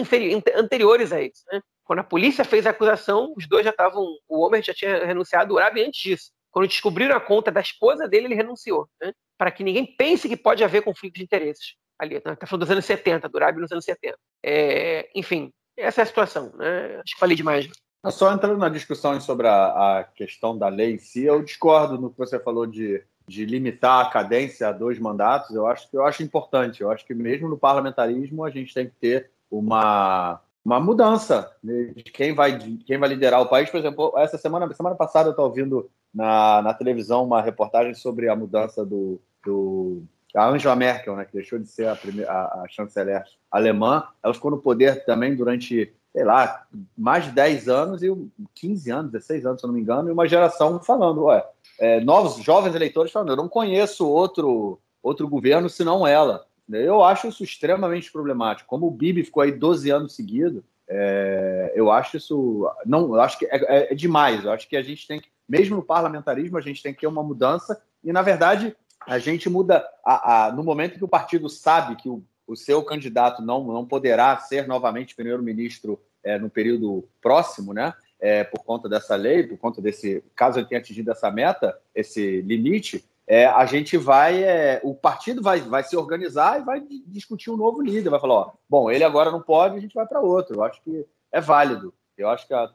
anteriores a isso. Né? Quando a polícia fez a acusação, os dois já estavam. O Homer já tinha renunciado, o Urabi antes disso. Quando descobriram a conta da esposa dele, ele renunciou. Né? Para que ninguém pense que pode haver conflito de interesses. Ali, está falando dos anos 70, do Urabi nos anos 70. É, enfim, essa é a situação. Né? Acho que falei demais. Só entrando na discussão sobre a, a, questão da lei em si, eu discordo no que você falou de de limitar a cadência a dois mandatos, eu acho que eu acho importante. Eu acho que mesmo no parlamentarismo a gente tem que ter uma, uma mudança de quem vai, quem vai liderar o país. Por exemplo, essa semana, semana passada eu estava ouvindo na, na televisão uma reportagem sobre a mudança do, do a Angela Merkel, né, que deixou de ser a, primeira, a, a chanceler alemã, ela ficou no poder também durante, sei lá, mais de 10 anos e 15 anos, 16 anos, se eu não me engano, e uma geração falando, ué, é, novos jovens eleitores falando: eu não conheço outro, outro governo senão ela. Eu acho isso extremamente problemático. Como o Bibi ficou aí 12 anos seguidos, é, eu acho isso. Não, eu acho que é, é, é, demais. Eu acho que a gente tem que, mesmo no parlamentarismo, a gente tem que ter uma mudança. E, na verdade, a gente muda a, a, no momento que o partido sabe que o, o seu candidato não, não poderá ser novamente primeiro-ministro é, no período próximo, né? É, por conta dessa lei, por conta desse, caso ele tenha atingido essa meta, esse limite, é, a gente vai, é, o partido vai, vai se organizar e vai discutir um novo líder, vai falar, ó, bom, ele agora não pode, a gente vai para outro. Eu acho que é válido. Eu acho que a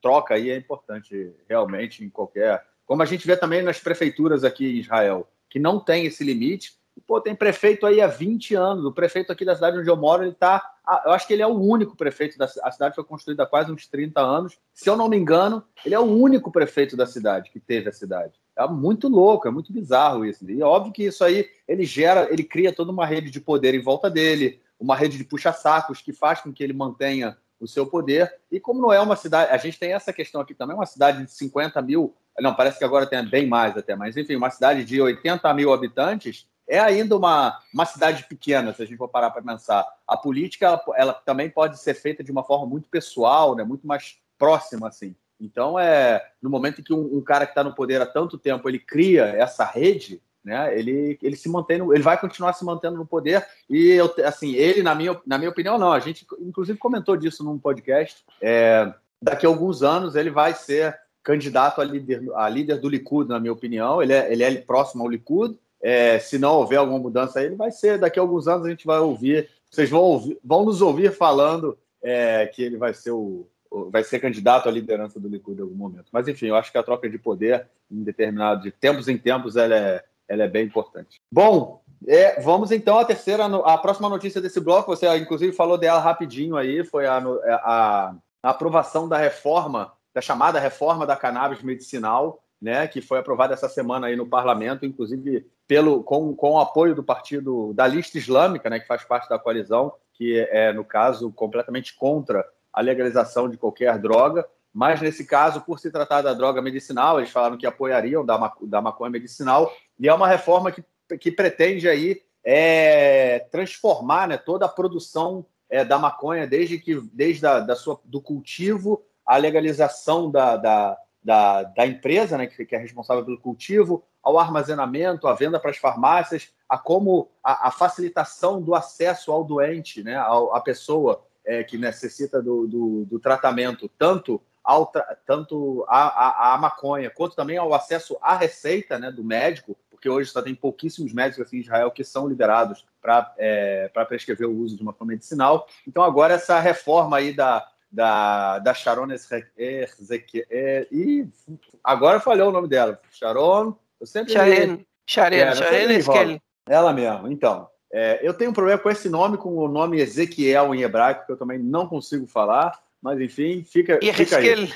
troca aí é importante realmente em qualquer, como a gente vê também nas prefeituras aqui em Israel, que não tem esse limite, Pô, tem prefeito aí há 20 anos. O prefeito aqui da cidade onde eu moro, ele tá. Eu acho que ele é o único prefeito da a cidade foi construída há quase uns 30 anos. Se eu não me engano, ele é o único prefeito da cidade que teve a cidade. É muito louco, é muito bizarro isso. E é óbvio que isso aí ele gera, ele cria toda uma rede de poder em volta dele, uma rede de puxa-sacos que faz com que ele mantenha o seu poder. E como não é uma cidade, a gente tem essa questão aqui também, uma cidade de 50 mil, não, parece que agora tem bem mais até, mas enfim, uma cidade de 80 mil habitantes, é ainda uma, uma cidade pequena, se a gente for parar para pensar. A política ela, ela, também pode ser feita de uma forma muito pessoal, né, muito mais próxima, assim. Então, é no momento em que um, um cara que está no poder há tanto tempo ele cria essa rede, né, ele, ele se mantém, ele vai continuar se mantendo no poder. E eu, assim, ele, na minha, na minha opinião, não. A gente, inclusive, comentou disso num podcast. É, daqui a alguns anos ele vai ser candidato a líder, a líder do Likud, na minha opinião. Ele é, ele é próximo ao Likud é, se não houver alguma mudança ele vai ser. Daqui a alguns anos a gente vai ouvir, vocês vão, ouvir, vão nos ouvir falando é, que ele vai ser o, vai ser candidato à liderança do Likud em algum momento. Mas enfim, eu acho que a troca de poder, em determinado, de tempos em tempos, ela é, ela é bem importante. Bom, é, vamos então à terceira, a próxima notícia desse bloco. Você inclusive falou dela rapidinho aí, foi a, a, a aprovação da reforma, da chamada reforma da cannabis medicinal né, que foi aprovada essa semana aí no parlamento, inclusive pelo, com, com o apoio do partido da lista islâmica, né, que faz parte da coalizão, que é, no caso, completamente contra a legalização de qualquer droga. Mas, nesse caso, por se tratar da droga medicinal, eles falaram que apoiariam da, da maconha medicinal, e é uma reforma que, que pretende aí é, transformar né, toda a produção é, da maconha, desde, que, desde a, da sua, do cultivo à legalização da, da da, da empresa, né, que, que, é responsável pelo cultivo, ao armazenamento, à venda para as farmácias, a como a, a, facilitação do acesso ao doente, né, à pessoa é, que necessita do, do, do tratamento, tanto ao, tanto a, a, a, maconha, quanto também ao acesso à receita né, do médico, porque hoje só tem pouquíssimos médicos assim, em Israel que são liberados para é, prescrever o uso de uma medicinal. Então, agora, essa reforma aí da, da, da Sharon Ezequiel. E agora falhou o nome dela. Sharon. Eu sempre. Sharon. Sharon, é, Sharon Ezequiel. Ela mesmo. Então, é, eu tenho um problema com esse nome, com o nome Ezequiel em hebraico, que eu também não consigo falar. Mas enfim, fica, fica aí.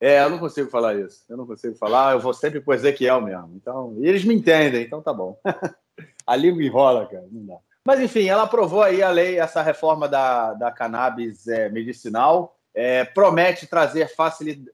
É, eu não consigo falar isso. Eu não consigo falar, eu vou sempre pro Ezequiel mesmo. Então, e eles me entendem, então tá bom. a língua enrola, cara, não dá. Mas, enfim, ela aprovou aí a lei, essa reforma da, da cannabis é, medicinal, é, promete trazer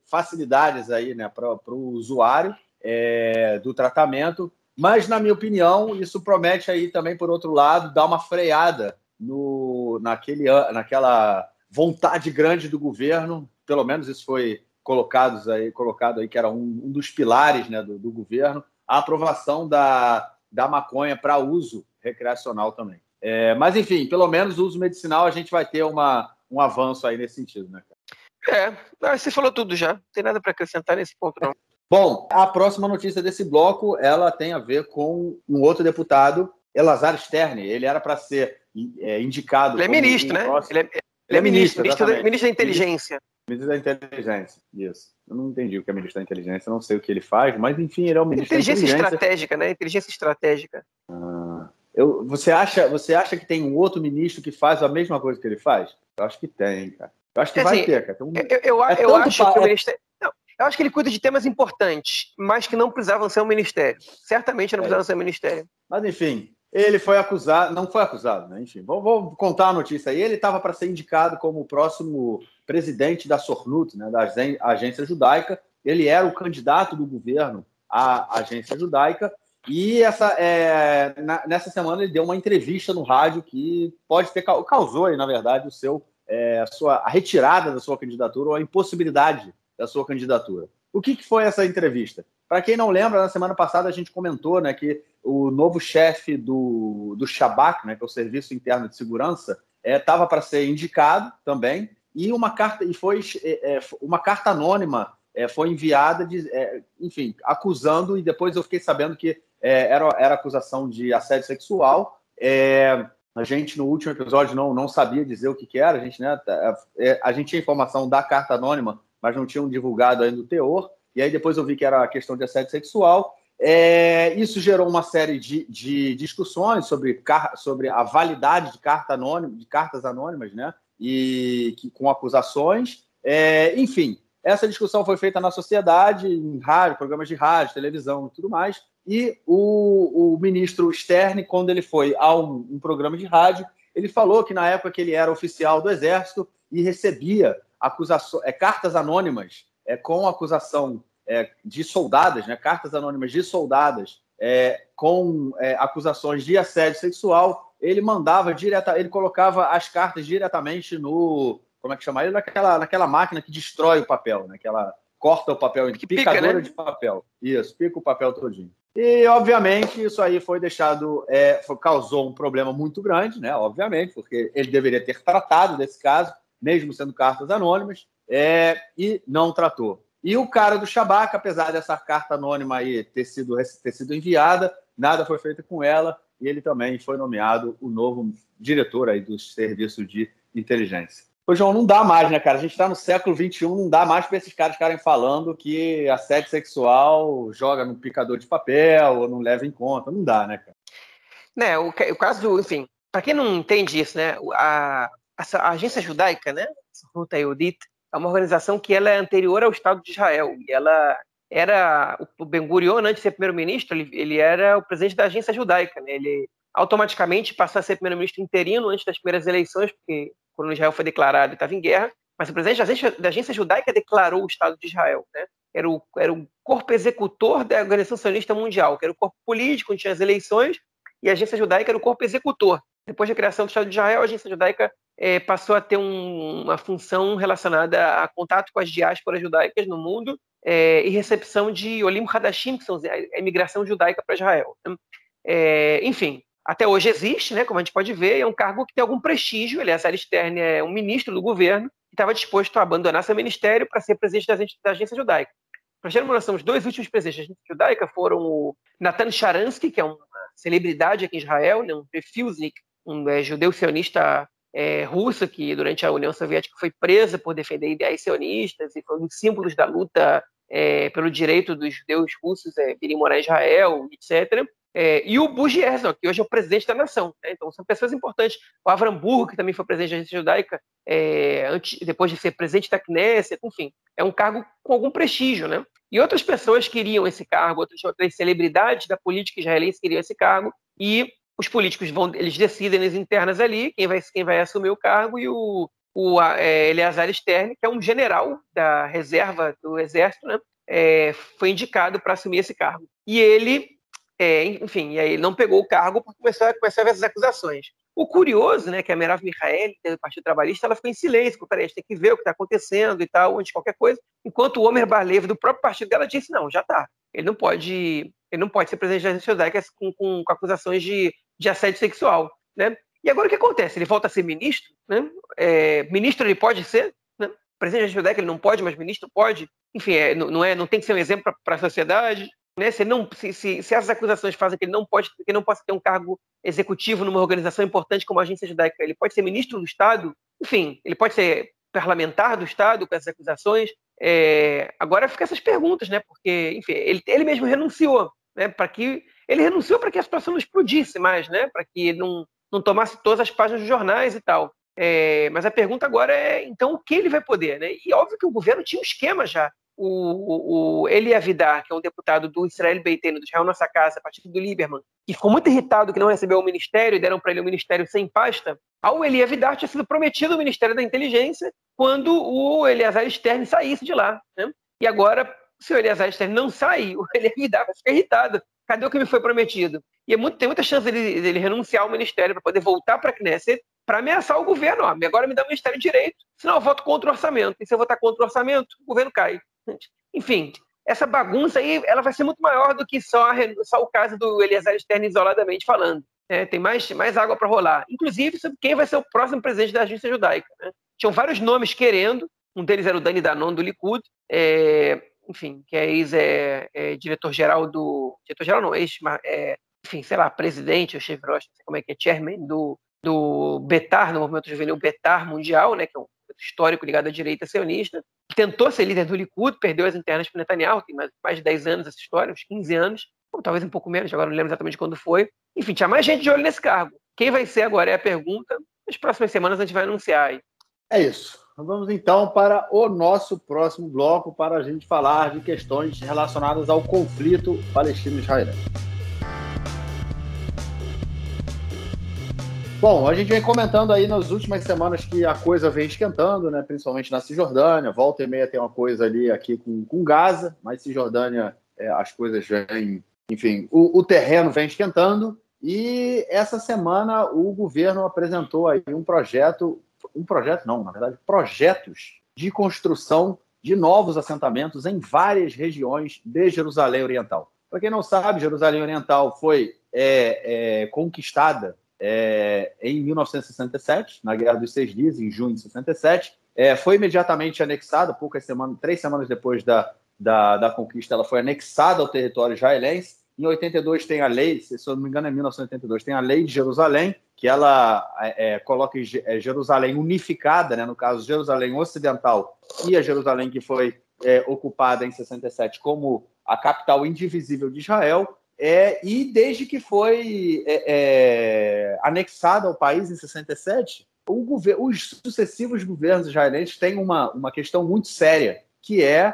facilidades aí né, para o usuário é, do tratamento, mas, na minha opinião, isso promete aí também, por outro lado, dar uma freada no, naquele, naquela vontade grande do governo, pelo menos isso foi colocado aí, colocado aí que era um, um dos pilares né, do, do governo, a aprovação da, da maconha para uso recreacional também. É, mas, enfim, pelo menos o uso medicinal a gente vai ter uma, um avanço aí nesse sentido, né, cara? É, você falou tudo já. Não tem nada para acrescentar nesse ponto, não. Bom, a próxima notícia desse bloco, ela tem a ver com um outro deputado, Elazar Sterne. Ele era para ser é, indicado. Ele é ministro, né? Ele é, ele é, é ministro, ministro, da, ministro da Inteligência. Ministro da Inteligência, isso. Eu não entendi o que é ministro da Inteligência, não sei o que ele faz, mas enfim, ele é o ministro inteligência da Inteligência. Inteligência estratégica, né? Inteligência estratégica. Ah, eu, você, acha, você acha que tem um outro ministro que faz a mesma coisa que ele faz? Eu acho que tem, cara. Eu acho que é vai assim, ter, cara. Um... Eu, eu, é eu acho que o ministério. Não, eu acho que ele cuida de temas importantes, mas que não precisavam ser um ministério. Certamente não é. precisavam ser um ministério. Mas, enfim, ele foi acusado, não foi acusado, né? Enfim, vou, vou contar a notícia aí. Ele estava para ser indicado como o próximo presidente da Sornut, né, da agência judaica. Ele era o candidato do governo à agência judaica e essa, é, na, nessa semana ele deu uma entrevista no rádio que pode ter causou, aí, na verdade, o seu, é, a, sua, a retirada da sua candidatura ou a impossibilidade da sua candidatura. O que, que foi essa entrevista? Para quem não lembra, na semana passada a gente comentou né, que o novo chefe do, do Shabak, né, que é o Serviço Interno de Segurança, estava é, para ser indicado também e uma carta e foi é, é uma carta anônima é, foi enviada de, é, enfim, acusando e depois eu fiquei sabendo que é, era, era acusação de assédio sexual. A gente, no último episódio, não, não sabia dizer o que, que era. A gente, né, é, a gente tinha informação da carta anônima, mas não tinham divulgado ainda o teor. E aí depois eu vi que era questão de assédio sexual. É, isso gerou uma série de, de discussões sobre, sobre a validade de, carta anônima, de cartas anônimas, né? E que, com acusações. É, enfim, essa discussão foi feita na sociedade, em rádio, programas de rádio, televisão e tudo mais. E o, o ministro Stern, quando ele foi a um, um, programa de rádio, ele falou que na época que ele era oficial do Exército e recebia acusações, é, cartas anônimas é, com acusação é, de soldadas, né, cartas anônimas de soldadas é, com é, acusações de assédio sexual, ele mandava direta, ele colocava as cartas diretamente no como é que chama ele? Naquela, naquela máquina que destrói o papel, né? Aquela corta o papel, que picadora pica, né? de papel. Isso, pica o papel todinho. E, obviamente, isso aí foi deixado, é, foi, causou um problema muito grande, né? Obviamente, porque ele deveria ter tratado desse caso, mesmo sendo cartas anônimas, é, e não tratou. E o cara do Shabak, apesar dessa carta anônima aí ter sido, ter sido enviada, nada foi feito com ela, e ele também foi nomeado o novo diretor aí do serviço de inteligência. Ô, João, não dá mais, né, cara? A gente está no século XXI, não dá mais para esses caras ficarem falando que assédio sexual joga no picador de papel ou não leva em conta. Não dá, né, cara? Né, o, o caso do, enfim, para quem não entende isso, né, a, a, a agência judaica, né, Ruta Eudit, é uma organização que ela é anterior ao Estado de Israel e ela era o Ben Gurion antes de ser primeiro-ministro, ele, ele, era o presidente da agência judaica, né? Ele automaticamente passou a ser primeiro-ministro interino antes das primeiras eleições, porque quando Israel foi declarado, estava em guerra, mas o presidente da agência, da agência judaica declarou o Estado de Israel. Né? Era, o, era o corpo executor da Organização Sionista Mundial, que era o corpo político, onde tinha as eleições, e a agência judaica era o corpo executor. Depois da criação do Estado de Israel, a agência judaica é, passou a ter um, uma função relacionada a contato com as diásporas judaicas no mundo é, e recepção de Olim Hadashim, que são a imigração judaica para Israel. É, enfim, até hoje existe, né, como a gente pode ver, é um cargo que tem algum prestígio. Aliás, Ari Stern é um ministro do governo que estava disposto a abandonar seu ministério para ser presidente da agência judaica. Para ter uma noção, os dois últimos presidentes da agência judaica foram o Natan Sharansky, que é uma celebridade aqui em Israel, né, um Refusnik, um é, judeu sionista é, russo que durante a União Soviética foi presa por defender ideais sionistas e foi um dos símbolos da luta é, pelo direito dos judeus russos é, virem morar em Israel, etc. É, e o Bugi Herzog, que hoje é o presidente da nação. Né? Então, são pessoas importantes. O Avram Burgo, que também foi presidente da agência judaica, é, antes, depois de ser presidente da Knesset, enfim, é um cargo com algum prestígio. Né? E outras pessoas queriam esse cargo, outras, outras celebridades da política israelense queriam esse cargo, e os políticos vão, eles decidem nas internas ali quem vai, quem vai assumir o cargo e o, o é, Eleazar Stern, que é um general da reserva do exército, né, é, foi indicado para assumir esse cargo. E ele, é, enfim, e aí ele não pegou o cargo porque começou a, começou a ver essas acusações. O curioso, né, que a Merav Mihaeli, do Partido Trabalhista, ela ficou em silêncio, peraí, a gente tem que ver o que está acontecendo e tal, antes de qualquer coisa, enquanto o Omer Barlev, do próprio partido dela, disse, não, já está. Ele não pode ele não pode ser presidente da judaica com, com, com acusações de, de assédio sexual, né? E agora o que acontece? Ele volta a ser ministro, né? É, ministro ele pode ser, né? Presidente da judaica ele não pode, mas ministro pode. Enfim, é, não, é, não tem que ser um exemplo para a sociedade. Né? Se, não, se, se, se, essas acusações fazem que ele não pode, que não possa ter um cargo executivo numa organização importante como a agência judaica, ele pode ser ministro do Estado, enfim, ele pode ser parlamentar do Estado com essas acusações. É, agora fica essas perguntas, né? Porque, enfim, ele, ele mesmo renunciou, né? Para que ele renunciou para que a situação não explodisse mais, né? Para que não, não tomasse todas as páginas dos jornais e tal. É, mas a pergunta agora é, então, o que ele vai poder, né? E óbvio que o governo tinha um esquema já o, o Eli Avidar, que é um deputado do Israel Beiteno, do Israel Nossa Casa, partido do Lieberman, que ficou muito irritado que não recebeu o ministério e deram para ele o um ministério sem pasta, ao Eli Avidar tinha sido prometido o Ministério da Inteligência quando o Eleazar Stern saísse de lá. Né? E agora, se o Eleazar Stern não sair, o Eli Avidar vai ficar irritado. Cadê o que me foi prometido? E é muito, tem muita chance dele, dele renunciar ao ministério para poder voltar para a Knesset para ameaçar o governo. Ó, agora me dá o Ministério Direito, senão eu voto contra o orçamento. E se eu votar contra o orçamento, o governo cai. Enfim, essa bagunça aí ela vai ser muito maior do que só, a, só o caso do Eliezer Stern isoladamente falando. É, tem mais, mais água para rolar. Inclusive sobre quem vai ser o próximo presidente da agência judaica. Né? Tinham vários nomes querendo, um deles era o Dani Danon, do Likud, é, enfim, que é ex-diretor-geral é, é do... Diretor-geral não, ex, é, enfim, sei lá, presidente, ou chefe, não sei como é que é, chairman do, do Betar, no movimento juvenil Betar Mundial, né, que é um histórico ligado à direita sionista, tentou ser líder do Likud, perdeu as internas para Netanyahu, tem mais, mais de 10 anos essa história, uns 15 anos, ou talvez um pouco menos, agora não lembro exatamente quando foi. Enfim, tinha mais gente de olho nesse cargo. Quem vai ser agora é a pergunta. Nas próximas semanas a gente vai anunciar aí. É isso. Vamos então para o nosso próximo bloco para a gente falar de questões relacionadas ao conflito palestino-israelense. Bom, a gente vem comentando aí nas últimas semanas que a coisa vem esquentando, né? principalmente na Cisjordânia. Volta e meia tem uma coisa ali aqui com, com Gaza, mas Cisjordânia é, as coisas vêm. Enfim, o, o, terreno vem esquentando. E essa semana o governo apresentou aí um projeto um projeto não, na verdade, projetos de construção de novos assentamentos em várias regiões de Jerusalém Oriental. Para quem não sabe, Jerusalém Oriental foi é, é, conquistada é, em 1967, na Guerra dos Seis Dias, em junho de 67. É, foi imediatamente anexada, poucas semanas, três semanas depois da, da, da, conquista, ela foi anexada ao território israelense. Em 82 tem a lei, se eu não me engano é 1982, tem a lei de Jerusalém, que ela é, é coloca é, Jerusalém unificada, né, no caso Jerusalém Ocidental e a Jerusalém que foi é, ocupada em 67 como a capital indivisível de Israel, é, e desde que foi é, é, anexado ao país em 67, os sucessivos governos israelenses têm uma, uma questão muito séria, que é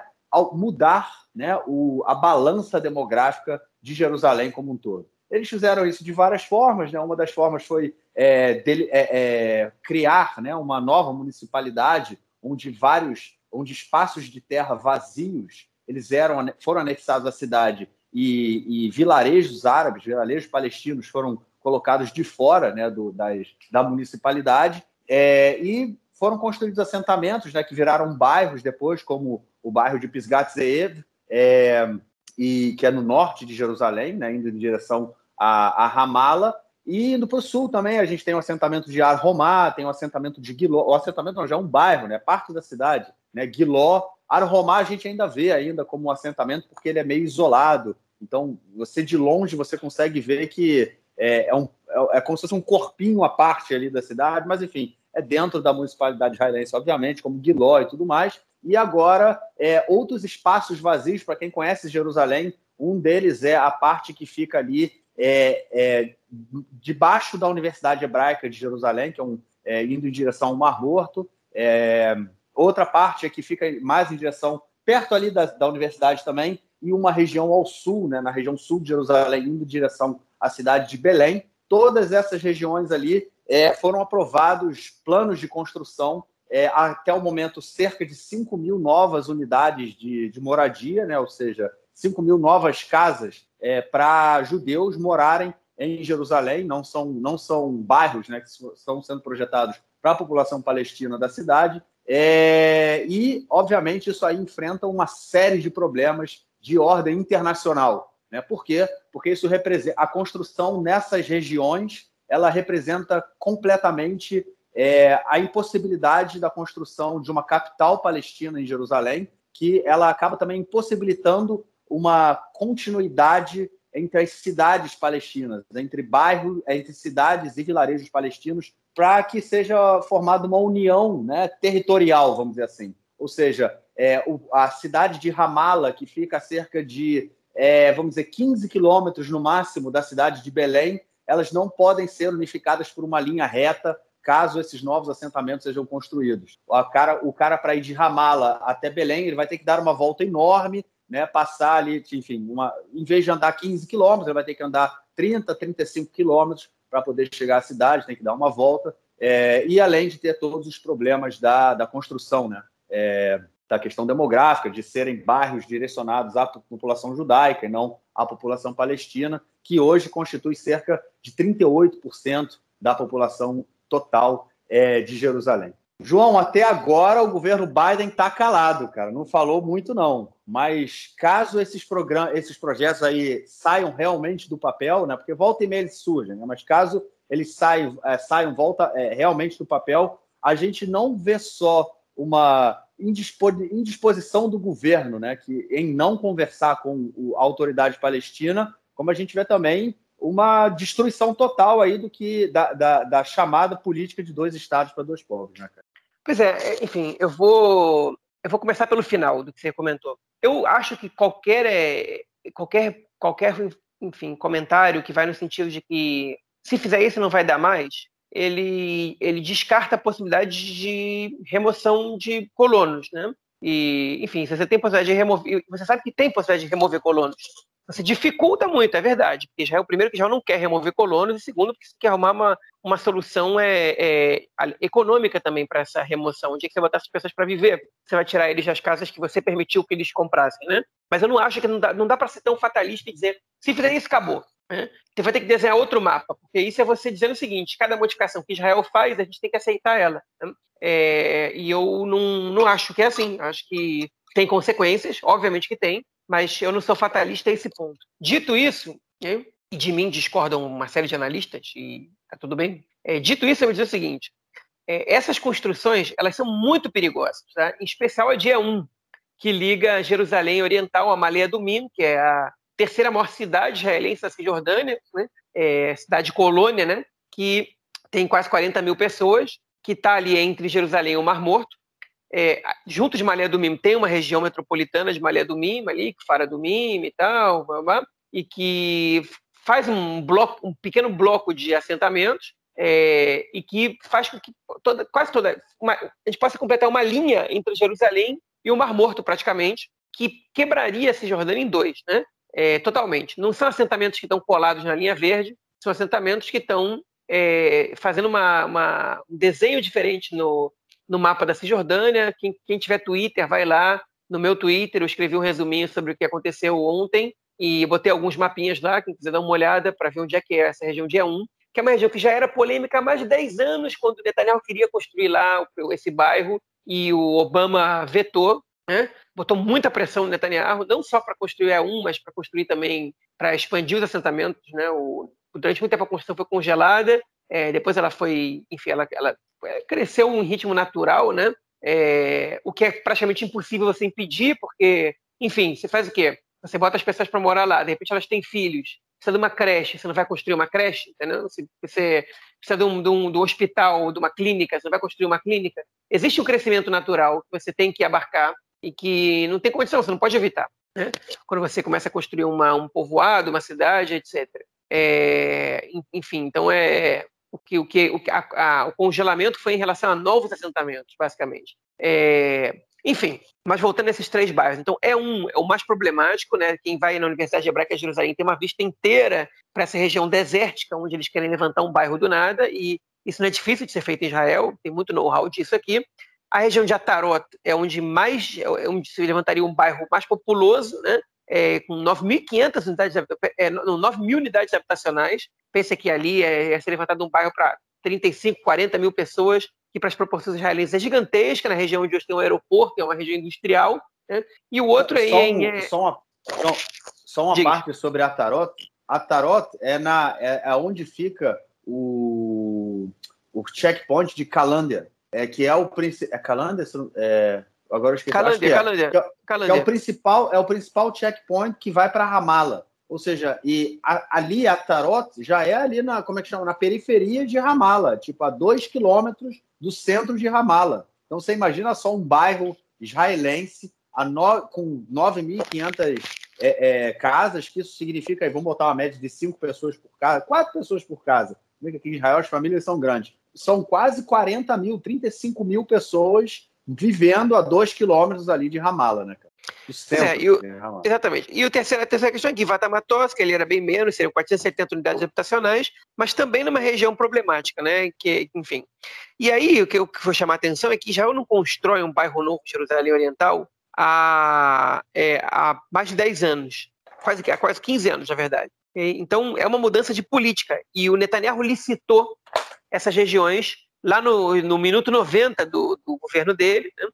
mudar né, o, a balança demográfica de Jerusalém como um todo. Eles fizeram isso de várias formas. Né? Uma das formas foi é, dele, é, é, criar né, uma nova municipalidade onde vários, onde espaços de terra vazios eles eram, foram anexados à cidade e, e vilarejos árabes, vilarejos palestinos foram colocados de fora né, do, das, da municipalidade é, e foram construídos assentamentos né, que viraram bairros depois, como o bairro de Pisgat Zeev, é, e, que é no norte de Jerusalém, né, indo em direção a, a Ramala, e indo para o sul também, a gente tem o um assentamento de Ar Romá, tem o um assentamento de Guiló. O assentamento não, já é um bairro, né? Parte da cidade. Né? Guiló. Ar Romá a gente ainda vê ainda como um assentamento porque ele é meio isolado. Então, você de longe você consegue ver que é, é, um, é, é como se fosse um corpinho à parte ali da cidade, mas enfim, é dentro da municipalidade israelense, obviamente, como Guiló e tudo mais. E agora, é, outros espaços vazios, para quem conhece Jerusalém, um deles é a parte que fica ali é, é, debaixo da Universidade Hebraica de Jerusalém, que é, um, é, indo em direção ao Mar Morto. É, outra parte é que fica mais em direção, perto ali da, da universidade também, e uma região ao sul, né, na região sul de Jerusalém, indo em direção à cidade de Belém. todas essas regiões ali é, foram aprovados planos de construção é, até o momento, cerca de 5 mil novas unidades de, de moradia, né? ou seja, 5 mil novas casas é, para judeus morarem em Jerusalém. Não são, não são bairros né, que estão sendo projetados para a população palestina da cidade. É, e, obviamente, isso aí enfrenta uma série de problemas de ordem internacional. Né? Por quê? Porque isso representa a construção nessas regiões ela representa completamente é, a impossibilidade da construção de uma capital palestina em Jerusalém, que ela acaba também impossibilitando uma continuidade entre as cidades palestinas, entre bairros, entre cidades e vilarejos palestinos, para que seja formada uma união né, territorial, vamos dizer assim. Ou seja, é, o, a cidade de Ramala, que fica a cerca de, é, vamos dizer, 15 quilômetros no máximo da cidade de Belém, elas não podem ser unificadas por uma linha reta caso esses novos assentamentos sejam construídos. O cara, o cara para ir de Ramala até Belém, ele vai ter que dar uma volta enorme, né, passar ali, enfim, uma, em vez de andar 15 quilômetros, ele vai ter que andar 30, 35 quilômetros para poder chegar à cidade, tem que dar uma volta. É, e além de ter todos os problemas da, da construção, né? É, da questão demográfica, de serem bairros direcionados à população judaica e não à população palestina, que hoje constitui cerca de 38% da população total é, de Jerusalém. João, até agora o governo Biden está calado, cara, não falou muito não. Mas caso esses programas, esses projetos aí saiam realmente do papel, né? Porque volta e meia eles surgem, né? Mas caso eles saiam, é, saiam volta é, realmente do papel, a gente não vê só uma indisposição do governo, né, que em não conversar com a autoridade palestina, como a gente vê também uma destruição total aí do que da, da, da chamada política de dois estados para dois povos, né, cara? Pois é, é, enfim, eu vou eu vou começar pelo final do que você comentou. Eu acho que qualquer é, qualquer qualquer enfim comentário que vai no sentido de que se fizer isso não vai dar mais, ele, ele descarta a possibilidade de remoção de colonos, né? E, enfim, se você tem possibilidade de remover, você sabe que tem possibilidade de remover colonos. Você dificulta muito, é verdade, porque já é o primeiro que já não quer remover colonos, e segundo, porque você quer arrumar uma, uma solução é, é econômica também para essa remoção. Onde é que você botar essas pessoas para viver? Você vai tirar eles das casas que você permitiu que eles comprassem, né? Mas eu não acho que não dá, não dá para ser tão fatalista e dizer, se fizer isso, acabou. Né? Você vai ter que desenhar outro mapa, porque isso é você dizendo o seguinte: cada modificação que Israel faz, a gente tem que aceitar ela. Né? É, e eu não, não acho que é assim. Acho que tem consequências, obviamente que tem, mas eu não sou fatalista a esse ponto. Dito isso, né, e de mim discordam uma série de analistas, e tá tudo bem. É, dito isso, eu vou dizer o seguinte: é, essas construções elas são muito perigosas, tá? em especial a dia 1, que liga Jerusalém Oriental a Malea do Min, que é a terceira maior cidade israelense da Cisjordânia, né? é, cidade colônia, né? que tem quase 40 mil pessoas, que está ali entre Jerusalém e o Mar Morto. É, junto de Malé do Mim tem uma região metropolitana de Malé do Mim, ali, que Fara do Mim e tal, blá, blá, e que faz um bloco, um pequeno bloco de assentamentos é, e que faz com que toda, quase toda uma, a gente possa completar uma linha entre Jerusalém e o Mar Morto praticamente, que quebraria a Cisjordânia em dois, né? É, totalmente. Não são assentamentos que estão colados na linha verde, são assentamentos que estão é, fazendo uma, uma, um desenho diferente no, no mapa da Cisjordânia. Quem, quem tiver Twitter, vai lá. No meu Twitter, eu escrevi um resuminho sobre o que aconteceu ontem e botei alguns mapinhas lá, quem quiser dar uma olhada para ver onde é que é essa região dia 1, que é uma região que já era polêmica há mais de 10 anos, quando o Netanyahu queria construir lá esse bairro e o Obama vetou, né? botou muita pressão no Netanyahu, não só para construir a um, mas para construir também, para expandir os assentamentos. Né? O, durante muito tempo a construção foi congelada, é, depois ela foi, enfim, ela, ela é, cresceu em ritmo natural, né? É, o que é praticamente impossível você impedir, porque, enfim, você faz o quê? Você bota as pessoas para morar lá, de repente elas têm filhos, precisa de uma creche, você não vai construir uma creche, entendeu? Você precisa de um, de um, um hospital, de uma clínica, você não vai construir uma clínica. Existe um crescimento natural que você tem que abarcar, e que não tem condição, você não pode evitar. Né? Quando você começa a construir uma, um povoado, uma cidade, etc. É, enfim, então é o que o, que, o, a, a, o congelamento foi em relação a novos assentamentos, basicamente. É, Enfim, mas voltando a esses três bairros, então é um é o mais problemático, né? Quem vai na Universidade Hebraica de Jerusalém tem uma vista inteira para essa região desértica, onde eles querem levantar um bairro do nada, e isso não é difícil de ser feito em Israel, tem muito know-how disso aqui. A região de Atarot é onde mais é onde se levantaria um bairro mais populoso, né? É, com 9.500 unidades, é, 9 mil unidades habitacionais. Pensa que ali é, é ser levantado um bairro para 35, 40 mil pessoas que para as proporções israelenses é gigantesca, na região onde hoje tem um aeroporto, é uma região industrial, né? e o outro é só em... Um, só uma, só, só uma parte sobre Atarot. Atarot é, na, é, é onde fica o, o checkpoint de Calander, é, que é o principal... É Calander? É, agora eu esqueci. Calândia, é, Calândia, que, é, que é o principal, é o principal checkpoint que vai para Ramala. Ou seja, e a, ali a Tarot já é ali na, como é que chama? Na periferia de Ramala, tipo a dois quilômetros do centro de Ramala. Então você imagina só um bairro israelense no, com 9.500 é, é, casas, que isso significa, vamos botar uma média de cinco pessoas por casa, quatro pessoas por casa. Aqui em Israel as famílias são grandes. São quase 40 mil, 35 mil pessoas vivendo a dois quilômetros ali de Ramala, né, cara? Centro, é, e o, exatamente. E o terceiro, a terceira questão é que Vatamatos, que ele era bem menos, seriam 470 unidades habitacionais, mas também numa região problemática, né? Que, enfim. E aí, o que eu vou chamar a atenção é que Israel não constrói um bairro novo em Jerusalém Oriental há, é, há mais de 10 anos, quase, há quase 15 anos, na verdade. Então, é uma mudança de política. E o Netanyahu licitou essas regiões lá no, no minuto 90 do, do governo dele, né?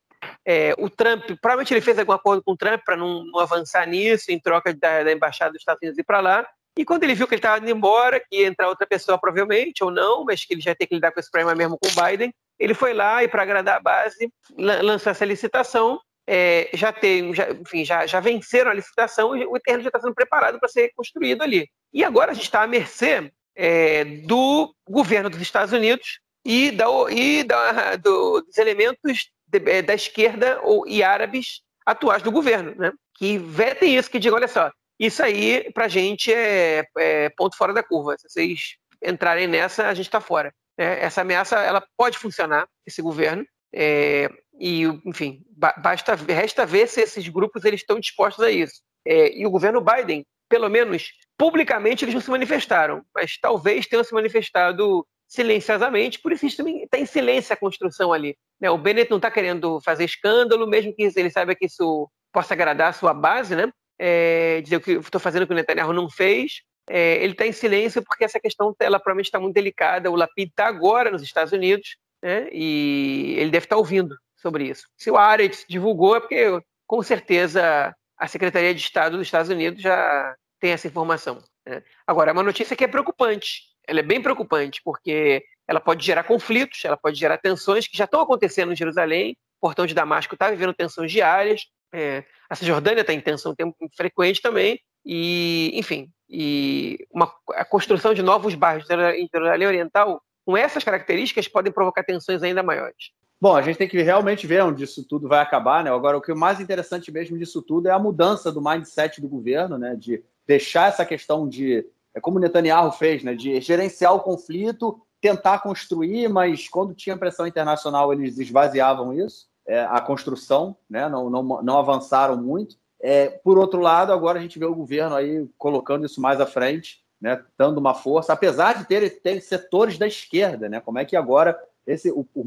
É, o Trump, provavelmente ele fez algum acordo com o Trump para não, não, avançar nisso, em troca da, da embaixada dos Estados Unidos ir para lá. E quando ele viu que ele estava indo embora, que ia entrar outra pessoa provavelmente, ou não, mas que ele já ter que lidar com esse problema mesmo com o Biden, ele foi lá e, para agradar a base, lançou essa licitação. É, já tem, já, enfim, já, já venceram a licitação e o terreno já está sendo preparado para ser construído ali. E agora a gente está à mercê é, do governo dos Estados Unidos e, da, e da, do, dos elementos é, da esquerda ou, e árabes atuais do governo, né? que vetem isso, que digam, olha só, isso aí para a gente é, é, ponto fora da curva. Se vocês entrarem nessa, a gente está fora. É, essa ameaça ela pode funcionar, esse governo, é, e, enfim, basta, resta ver se esses grupos eles estão dispostos a isso. É, e o governo Biden, pelo menos publicamente, eles não se manifestaram, mas talvez tenham se manifestado silenciosamente, por isso está em silêncio a construção ali. Né? O Bennett não está querendo fazer escândalo, mesmo que ele saiba que isso possa agradar a sua base, né? É, dizer o que estou fazendo que o Netanyahu não fez. É, ele está em silêncio porque essa questão ela provavelmente está muito delicada. O Lapid está agora nos Estados Unidos né? e ele deve estar tá ouvindo sobre isso. Se o Aretz divulgou é porque com certeza a Secretaria de Estado dos Estados Unidos já tem essa informação. Né? Agora, é uma notícia que é preocupante ela é bem preocupante, porque ela pode gerar conflitos, ela pode gerar tensões que já estão acontecendo em Jerusalém. O portão de Damasco está vivendo tensões diárias. É, a Cisjordânia está em tensão tempo frequente também. E, enfim, e uma, a construção de novos bairros em Jerusalém Oriental, com essas características, podem provocar tensões ainda maiores. Bom, a gente tem que realmente ver onde isso tudo vai acabar, né? Agora, o que é mais interessante mesmo disso tudo é a mudança do mindset do governo, né? De deixar essa questão de é como Netanyahu fez, né, de gerenciar o conflito, tentar construir, mas quando tinha pressão internacional eles esvaziavam isso, é, a construção, né, não, não, não avançaram muito. É, por outro lado, agora a gente vê o governo aí colocando isso mais à frente, né, dando uma força, apesar de ter, ter setores da esquerda, né, como é que agora esse, o, o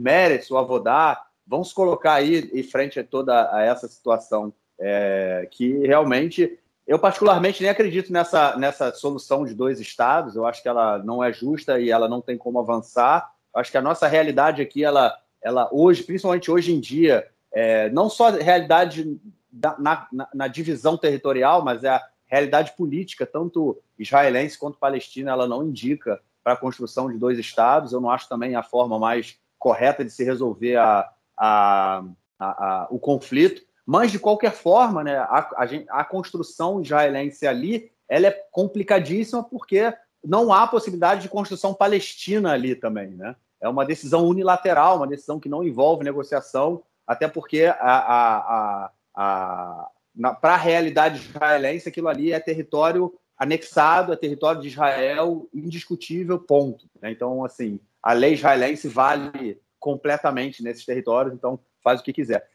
o Avodá, vão se colocar aí em frente a toda a essa situação é, que realmente eu, particularmente, nem acredito nessa, nessa solução de dois estados. Eu acho que ela não é justa e ela não tem como avançar. Eu acho que a nossa realidade aqui, ela, ela hoje, principalmente hoje em dia, é, não só realidade da, na, na, na, divisão territorial, mas é a realidade política, tanto israelense quanto palestina, ela não indica para a construção de dois estados. Eu não acho também a forma mais correta de se resolver a, a, a, o conflito. Mas, de qualquer forma, né, a, a, a construção israelense ali ela é complicadíssima porque não há possibilidade de construção palestina ali também. Né? É uma decisão unilateral, uma decisão que não envolve negociação, até porque a, a, a, para a realidade israelense aquilo ali é território anexado, é território de Israel indiscutível, ponto. Né? Então, assim, a lei israelense vale completamente nesses territórios, então faz o que quiser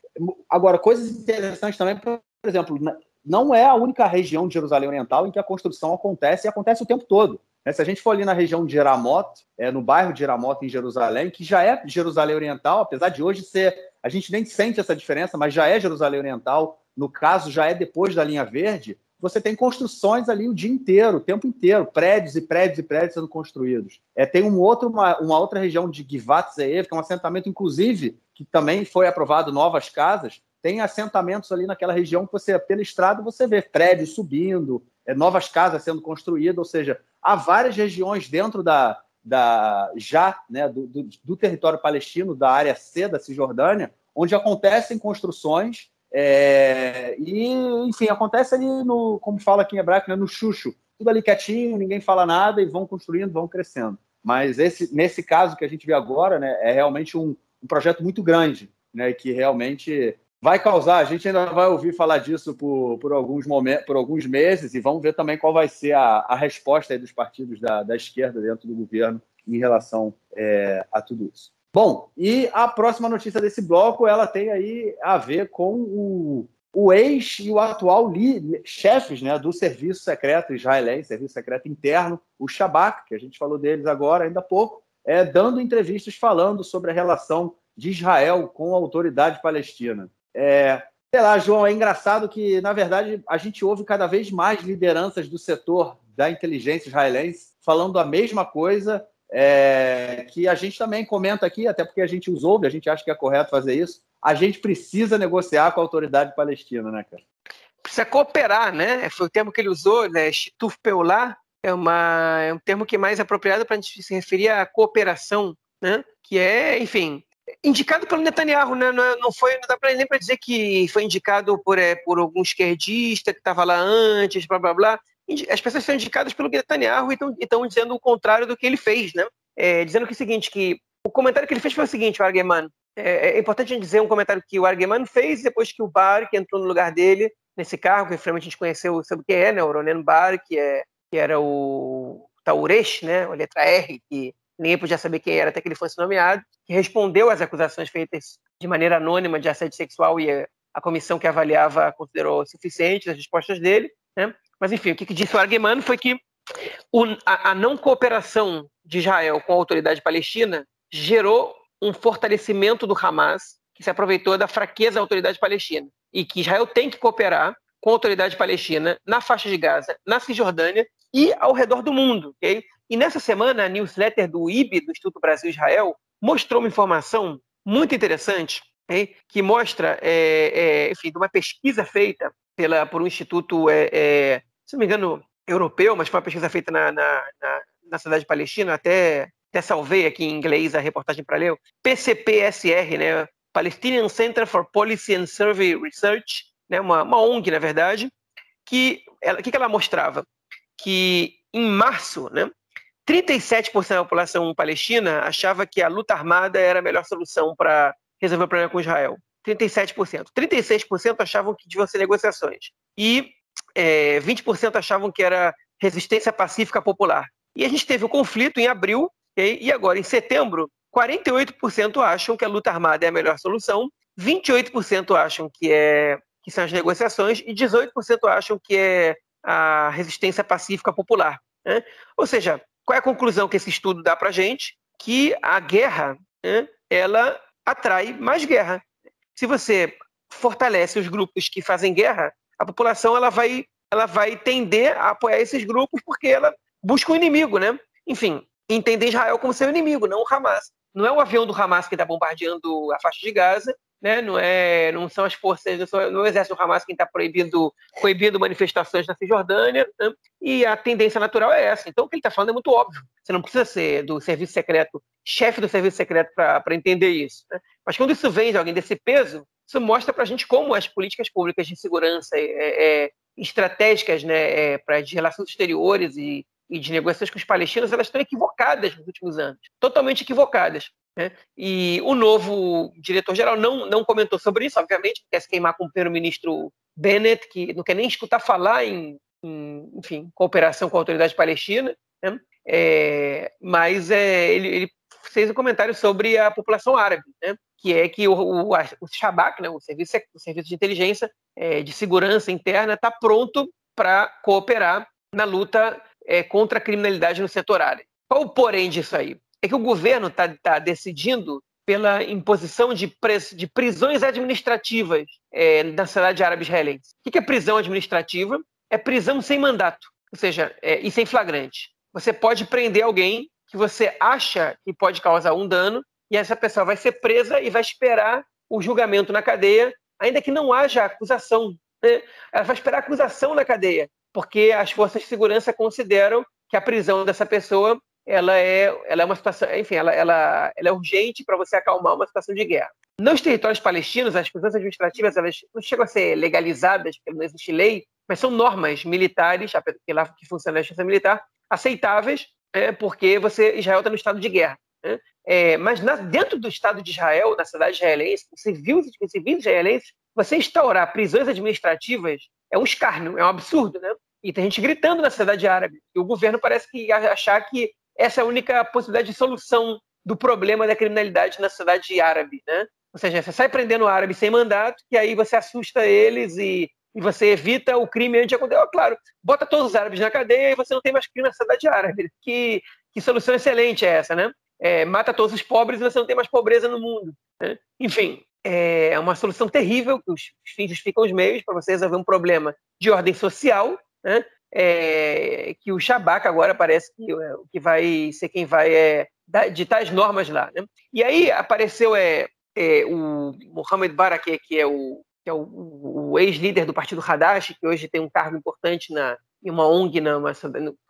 agora, coisas interessantes também, por exemplo, não é a única região de Jerusalém Oriental em que a construção acontece e acontece o tempo todo. Né? Se a gente for ali na região de Jeramot, é, no bairro de Jeramot, em Jerusalém, que já é Jerusalém Oriental, apesar de hoje ser. A gente nem sente essa diferença, mas já é Jerusalém Oriental, no caso, já é depois da linha verde. Você tem construções ali o dia inteiro, o tempo inteiro, prédios e prédios e prédios sendo construídos. É, tem um outro, uma, uma outra região de Givat Zeev, que é um assentamento, inclusive, que também foi aprovado novas casas, tem assentamentos ali naquela região que você, pela estrada, você vê prédios subindo, é, novas casas sendo construídas, ou seja, há várias regiões dentro da, da já né, do, do, do, território palestino, da área C da Cisjordânia, onde acontecem construções é, e, enfim, acontece ali no, como fala aqui em hebraico, né, no chucho, tudo ali quietinho, ninguém fala nada e vão construindo, vão crescendo. Mas esse, nesse caso que a gente vê agora, né, é realmente um, um projeto muito grande, né, que realmente vai causar. A gente ainda vai ouvir falar disso por, por, alguns, momentos, por alguns meses e vamos ver também qual vai ser a, a resposta dos partidos da, da, esquerda dentro do governo em relação é, a tudo isso. Bom, e a próxima notícia desse bloco ela tem aí a ver com o, o ex e o atual li, chefes né, do serviço secreto israelense, serviço secreto interno, o Shabak, que a gente falou deles agora ainda há pouco, é, dando entrevistas falando sobre a relação de Israel com a autoridade palestina. É, sei lá, João, é engraçado que, na verdade, a gente ouve cada vez mais lideranças do setor da inteligência israelense falando a mesma coisa, é, que a gente também comenta aqui, até porque a gente os ouve, a gente acha que é correto fazer isso. A gente precisa negociar com a autoridade palestina, né, cara? Precisa cooperar, né? Foi o termo que ele usou, né? Shituf Peulah, é, uma, é um termo que é mais apropriado para a gente se referir à cooperação, né? Que é, enfim, indicado pelo Netanyahu, né? Não, é, foi, não dá pra, nem para dizer que foi indicado por, é, por algum esquerdista que estava lá antes, blá blá blá. As pessoas são indicadas pelo Netanyahu e estão dizendo o contrário do que ele fez, né? É, dizendo que é o seguinte, que o comentário que ele fez foi o seguinte, o Argeman. É, é importante a gente dizer um comentário que o Argeman fez depois que o Bar, que entrou no lugar dele nesse cargo, que finalmente a gente conheceu sobre o que é, né? O Ronen Bar, que, é, que era o Tauresh, né? A letra R, que ninguém podia saber quem era até que ele fosse nomeado, que respondeu às acusações feitas de maneira anônima de assédio sexual e a comissão que avaliava considerou suficientes as respostas dele. Né? Mas, enfim, o que, disse o Arguemano foi que o, a, a não cooperação de Israel com a autoridade palestina gerou um fortalecimento do Hamas, que se aproveitou da fraqueza da autoridade palestina, e que Israel tem que cooperar com a autoridade palestina na faixa de Gaza, na Cisjordânia e ao redor do mundo. Okay? E nessa semana, a newsletter do IB, do Instituto Brasil-Israel, mostrou uma informação muito interessante, hein, que mostra, é, é, enfim, de uma pesquisa feita pela, por um instituto, é, é se não me engano, europeu, mas foi uma pesquisa feita na, na, na, na cidade palestina, até, até salvei aqui em inglês a reportagem para ler, PCPSR, né, Palestinian Center for Policy and Survey Research, né, uma, uma ONG, na verdade, que ela, que, que ela mostrava? Que em março, né, 37% da população palestina achava que a luta armada era a melhor solução para resolver o problema com Israel. 37%. 36% achavam que deviam ser negociações. E é, 20% achavam que era resistência pacífica popular. E a gente teve o conflito em abril, e agora em setembro, 48% acham que a luta armada é a melhor solução, 28% acham que, é, que são as negociações e 18% acham que é a resistência pacífica popular. Né? Ou seja, qual é a conclusão que esse estudo dá para a gente? Que a guerra, né, ela atrai mais guerra. Se você fortalece os grupos que fazem guerra, a população ela vai, ela vai tender a apoiar esses grupos porque ela busca um inimigo, né? Enfim, entender Israel como seu inimigo, não o Hamas. Não é o avião do Hamas que está bombardeando a faixa de Gaza, né? não, é, não são as forças, não, não é o exército do Hamas quem está proibindo, proibindo manifestações na Cisjordânia, né? e a tendência natural é essa. Então, o que ele está falando é muito óbvio. Você não precisa ser do serviço secreto, chefe do serviço secreto, para entender isso. Né? Mas quando isso vem de alguém desse peso, isso mostra para a gente como as políticas públicas de segurança é, é, estratégicas né, é, para de relações exteriores e, e de negociações com os palestinos, elas estão equivocadas nos últimos anos, totalmente equivocadas. Né? E o novo diretor-geral não, não comentou sobre isso, obviamente, quer se queimar com o primeiro-ministro Bennett, que não quer nem escutar falar em, em enfim, cooperação com a autoridade palestina, né? é, mas é, ele, ele, vocês um comentário sobre a população árabe, né? que é que o, o, o Shabak, né, o, serviço, o serviço de inteligência é, de segurança interna, está pronto para cooperar na luta é, contra a criminalidade no setor árabe. Qual o porém disso aí? É que o governo está tá decidindo pela imposição de, de prisões administrativas é, na cidade árabe israelense. O que é prisão administrativa? É prisão sem mandato, ou seja, é, e sem flagrante. Você pode prender alguém que você acha que pode causar um dano e essa pessoa vai ser presa e vai esperar o julgamento na cadeia, ainda que não haja acusação. Né? Ela vai esperar acusação na cadeia, porque as forças de segurança consideram que a prisão dessa pessoa ela é, ela é uma situação, enfim, ela, ela, ela é urgente para você acalmar uma situação de guerra. Nos territórios palestinos, as prisões administrativas elas não chegam a ser legalizadas, porque não existe lei, mas são normas militares, que lá que funciona a justiça militar, aceitáveis, é, porque você Israel está no estado de guerra. Né? É, mas na, dentro do Estado de Israel, na cidade israelense, civis, civis israelenses, você instaurar prisões administrativas é um escárnio, é um absurdo, né? E tem gente gritando na cidade árabe. E o governo parece que achar que essa é a única possibilidade de solução do problema da criminalidade na cidade árabe, né? Ou seja, você sai prendendo árabe sem mandato, que aí você assusta eles e, e você evita o crime antes de acontecer. Claro, bota todos os árabes na cadeia e você não tem mais crime na cidade árabe. Que, que solução excelente é essa, né? É, mata todos os pobres e você não tem mais pobreza no mundo. Né? Enfim, é uma solução terrível, que os fins justificam os meios para você resolver um problema de ordem social, né? é, que o Shabak agora parece que, é, que vai ser quem vai é, ditar as normas lá. Né? E aí apareceu é, é, o Mohamed Barakeh, que é o, que é o, o ex-líder do partido Hadash, que hoje tem um cargo importante na, em uma ONG, na, uma,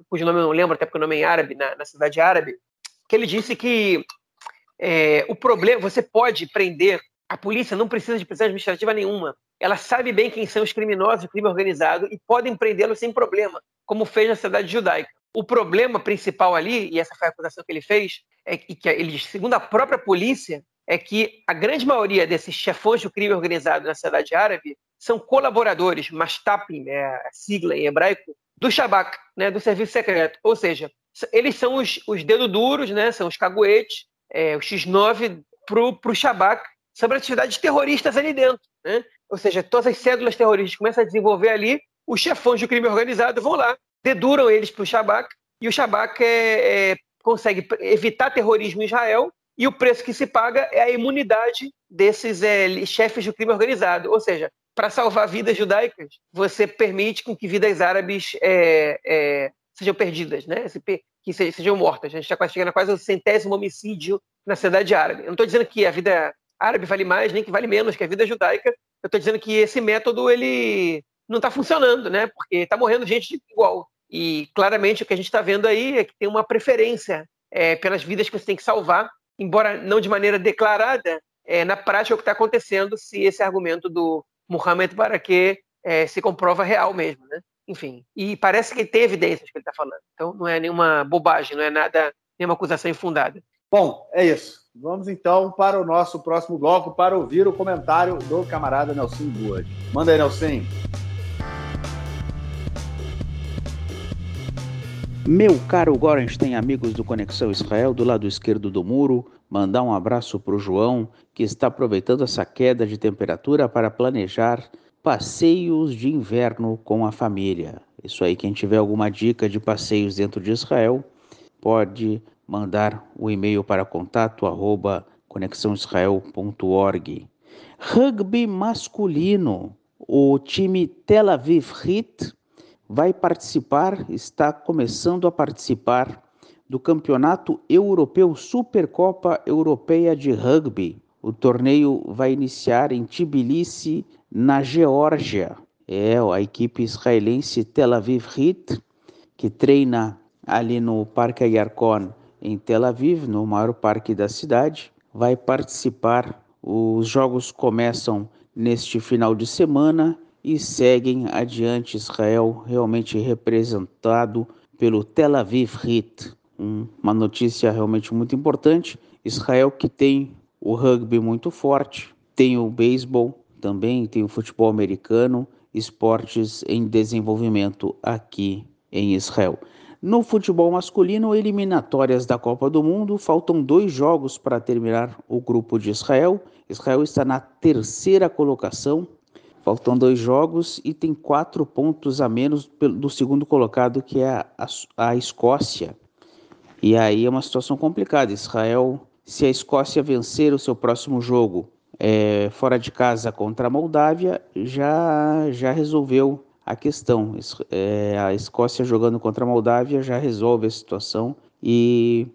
cujo nome eu não lembro, até porque o nome é em árabe, na, na cidade árabe, que ele disse que é, o problema, você pode prender, a polícia não precisa de prisão administrativa nenhuma ela sabe bem quem são os criminosos, o crime organizado, e podem prendê-los sem problema, como fez na sociedade judaica. O problema principal ali, e essa foi a acusação que ele fez, é que ele, segundo a própria polícia, é que a grande maioria desses chefões do crime organizado na sociedade árabe são colaboradores, mastapim, é a sigla em hebraico, do Shabak, né, do serviço secreto. Ou seja, eles são os, os dedos duros, né, são os caguetes, é, o X9 para o Shabak sobre atividades terroristas ali dentro. Né? ou seja, todas as cédulas terroristas começam a desenvolver ali, os chefões do crime organizado vão lá, deduram eles para o Shabak, e o Shabak é, é, consegue evitar terrorismo em Israel, e o preço que se paga é a imunidade desses é, chefes do crime organizado. Ou seja, para salvar vidas judaicas, você permite com que vidas árabes é, é, sejam perdidas, né? que sejam mortas. A gente está quase chegando a quase o centésimo homicídio na cidade árabe. Eu não estou dizendo que a vida árabe vale mais, nem que vale menos que a vida judaica, eu estou dizendo que esse método ele não está funcionando, né? Porque está morrendo gente igual. E claramente o que a gente está vendo aí é que tem uma preferência é, pelas vidas que você tem que salvar, embora não de maneira declarada, é, na prática é o que está acontecendo se esse argumento do Muhammad Barakeh é, se comprova real mesmo, né? Enfim, e parece que tem evidências que ele está falando. Então não é nenhuma bobagem, não é nada, nenhuma acusação infundada. Bom, é isso. Vamos então para o nosso próximo bloco para ouvir o comentário do camarada Nelson Boas. Manda aí, Nelson. Meu caro Gorenstein, amigos do Conexão Israel, do lado esquerdo do muro, mandar um abraço para o João, que está aproveitando essa queda de temperatura para planejar passeios de inverno com a família. Isso aí, quem tiver alguma dica de passeios dentro de Israel, pode mandar o e-mail para contato arroba conexãoisrael.org. Rugby masculino. O time Tel Aviv Heat vai participar, está começando a participar do Campeonato Europeu Supercopa Europeia de Rugby. O torneio vai iniciar em Tbilisi, na Geórgia. É a equipe israelense Tel Aviv Heat, que treina ali no Parque Ayarkon em Tel Aviv, no maior parque da cidade, vai participar. Os jogos começam neste final de semana e seguem adiante Israel, realmente representado pelo Tel Aviv Heat. Uma notícia realmente muito importante. Israel que tem o rugby muito forte, tem o beisebol também, tem o futebol americano, esportes em desenvolvimento aqui em Israel. No futebol masculino, eliminatórias da Copa do Mundo, faltam dois jogos para terminar o grupo de Israel. Israel está na terceira colocação, faltam dois jogos e tem quatro pontos a menos do segundo colocado, que é a, a Escócia. E aí é uma situação complicada. Israel, se a Escócia vencer o seu próximo jogo é, fora de casa contra a Moldávia, já, já resolveu a questão. É, a Escócia jogando contra a Moldávia já resolve a situação e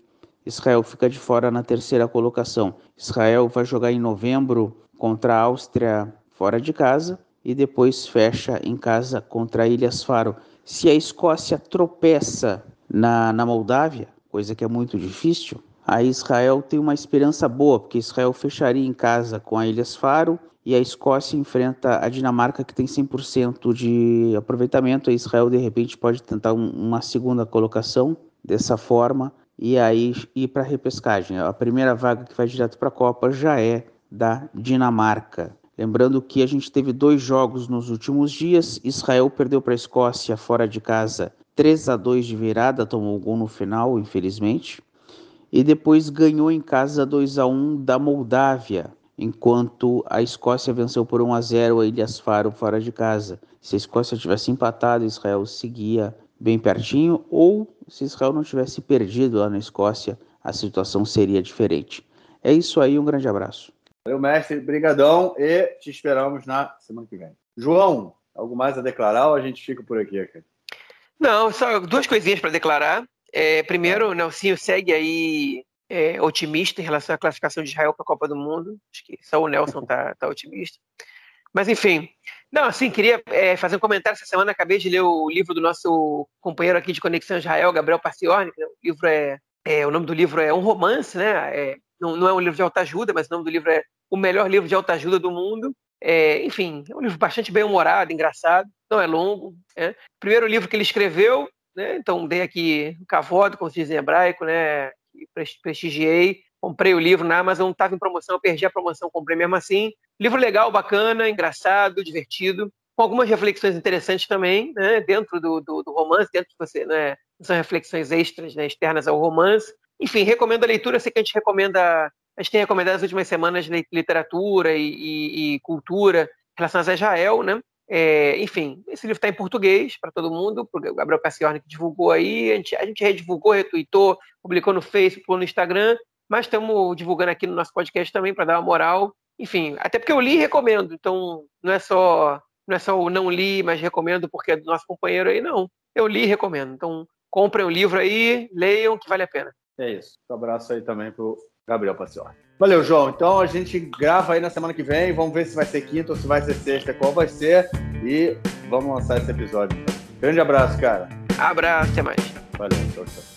Israel fica de fora na terceira colocação. Israel vai jogar em novembro contra a Áustria fora de casa e depois fecha em casa contra a Ilhas Faro. Se a Escócia tropeça na, na Moldávia, coisa que é muito difícil, aí Israel tem uma esperança boa, porque Israel fecharia em casa com a Ilhas Faro e a Escócia enfrenta a Dinamarca que tem 100% de aproveitamento. A Israel de repente pode tentar uma segunda colocação dessa forma e aí ir para a repescagem. A primeira vaga que vai direto para a Copa já é da Dinamarca. Lembrando que a gente teve dois jogos nos últimos dias. Israel perdeu para a Escócia fora de casa 3 a 2 de virada, tomou gol no final, infelizmente. E depois ganhou em casa 2 a 1 da Moldávia, enquanto a Escócia venceu por 1 a 0 a Ilhas Faro fora de casa. Se a Escócia tivesse empatado, Israel seguia bem pertinho, ou se Israel não tivesse perdido lá na Escócia, a situação seria diferente. É isso aí, um grande abraço. Valeu, mestre, brigadão e te esperamos na semana que vem. João, algo mais a declarar ou a gente fica por aqui? Cara? Não, só duas coisinhas para declarar. É, primeiro, o Nelsinho segue aí é, otimista em relação à classificação de Israel para a Copa do Mundo. Acho que só o Nelson está tá otimista. Mas, enfim. Não, assim, queria é, fazer um comentário essa semana. Acabei de ler o livro do nosso companheiro aqui de Conexão Israel, Gabriel Parciorni. O livro é, é, o nome do livro é um romance, né? É, não, não, é um livro de autoajuda, mas o nome do livro é o melhor livro de autoajuda do mundo. É, enfim, é um livro bastante bem humorado, engraçado. Não é longo. Né? Primeiro livro que ele escreveu, né? Então dei aqui o cavodo, como se diz em hebraico, né? prestigiei, comprei o livro na Amazon, estava em promoção, perdi a promoção, comprei mesmo assim. Livro legal, bacana, engraçado, divertido, com algumas reflexões interessantes também, né, dentro do, do, do romance, dentro de você, né, são reflexões extras, né, externas ao romance. Enfim, recomendo a leitura, sei que a gente recomenda, a gente tem recomendado nas últimas semanas literatura e, e, e cultura relacionadas a Israel, né, é, enfim, esse livro está em português para todo mundo, o Gabriel Cassiorni que divulgou aí, a gente, a gente redivulgou, retweetou, publicou no Facebook, no Instagram, mas estamos divulgando aqui no nosso podcast também para dar uma moral. Enfim, até porque eu li e recomendo, então não é só não é só o não li, mas recomendo porque é do nosso companheiro aí, não. Eu li e recomendo. Então, comprem o livro aí, leiam, que vale a pena. É isso. Um abraço aí também pro Gabriel Paciorni. Valeu, João. Então a gente grava aí na semana que vem. Vamos ver se vai ser quinta ou se vai ser sexta, qual vai ser. E vamos lançar esse episódio. Grande abraço, cara. Abraço, até mais. Valeu, tchau, tchau.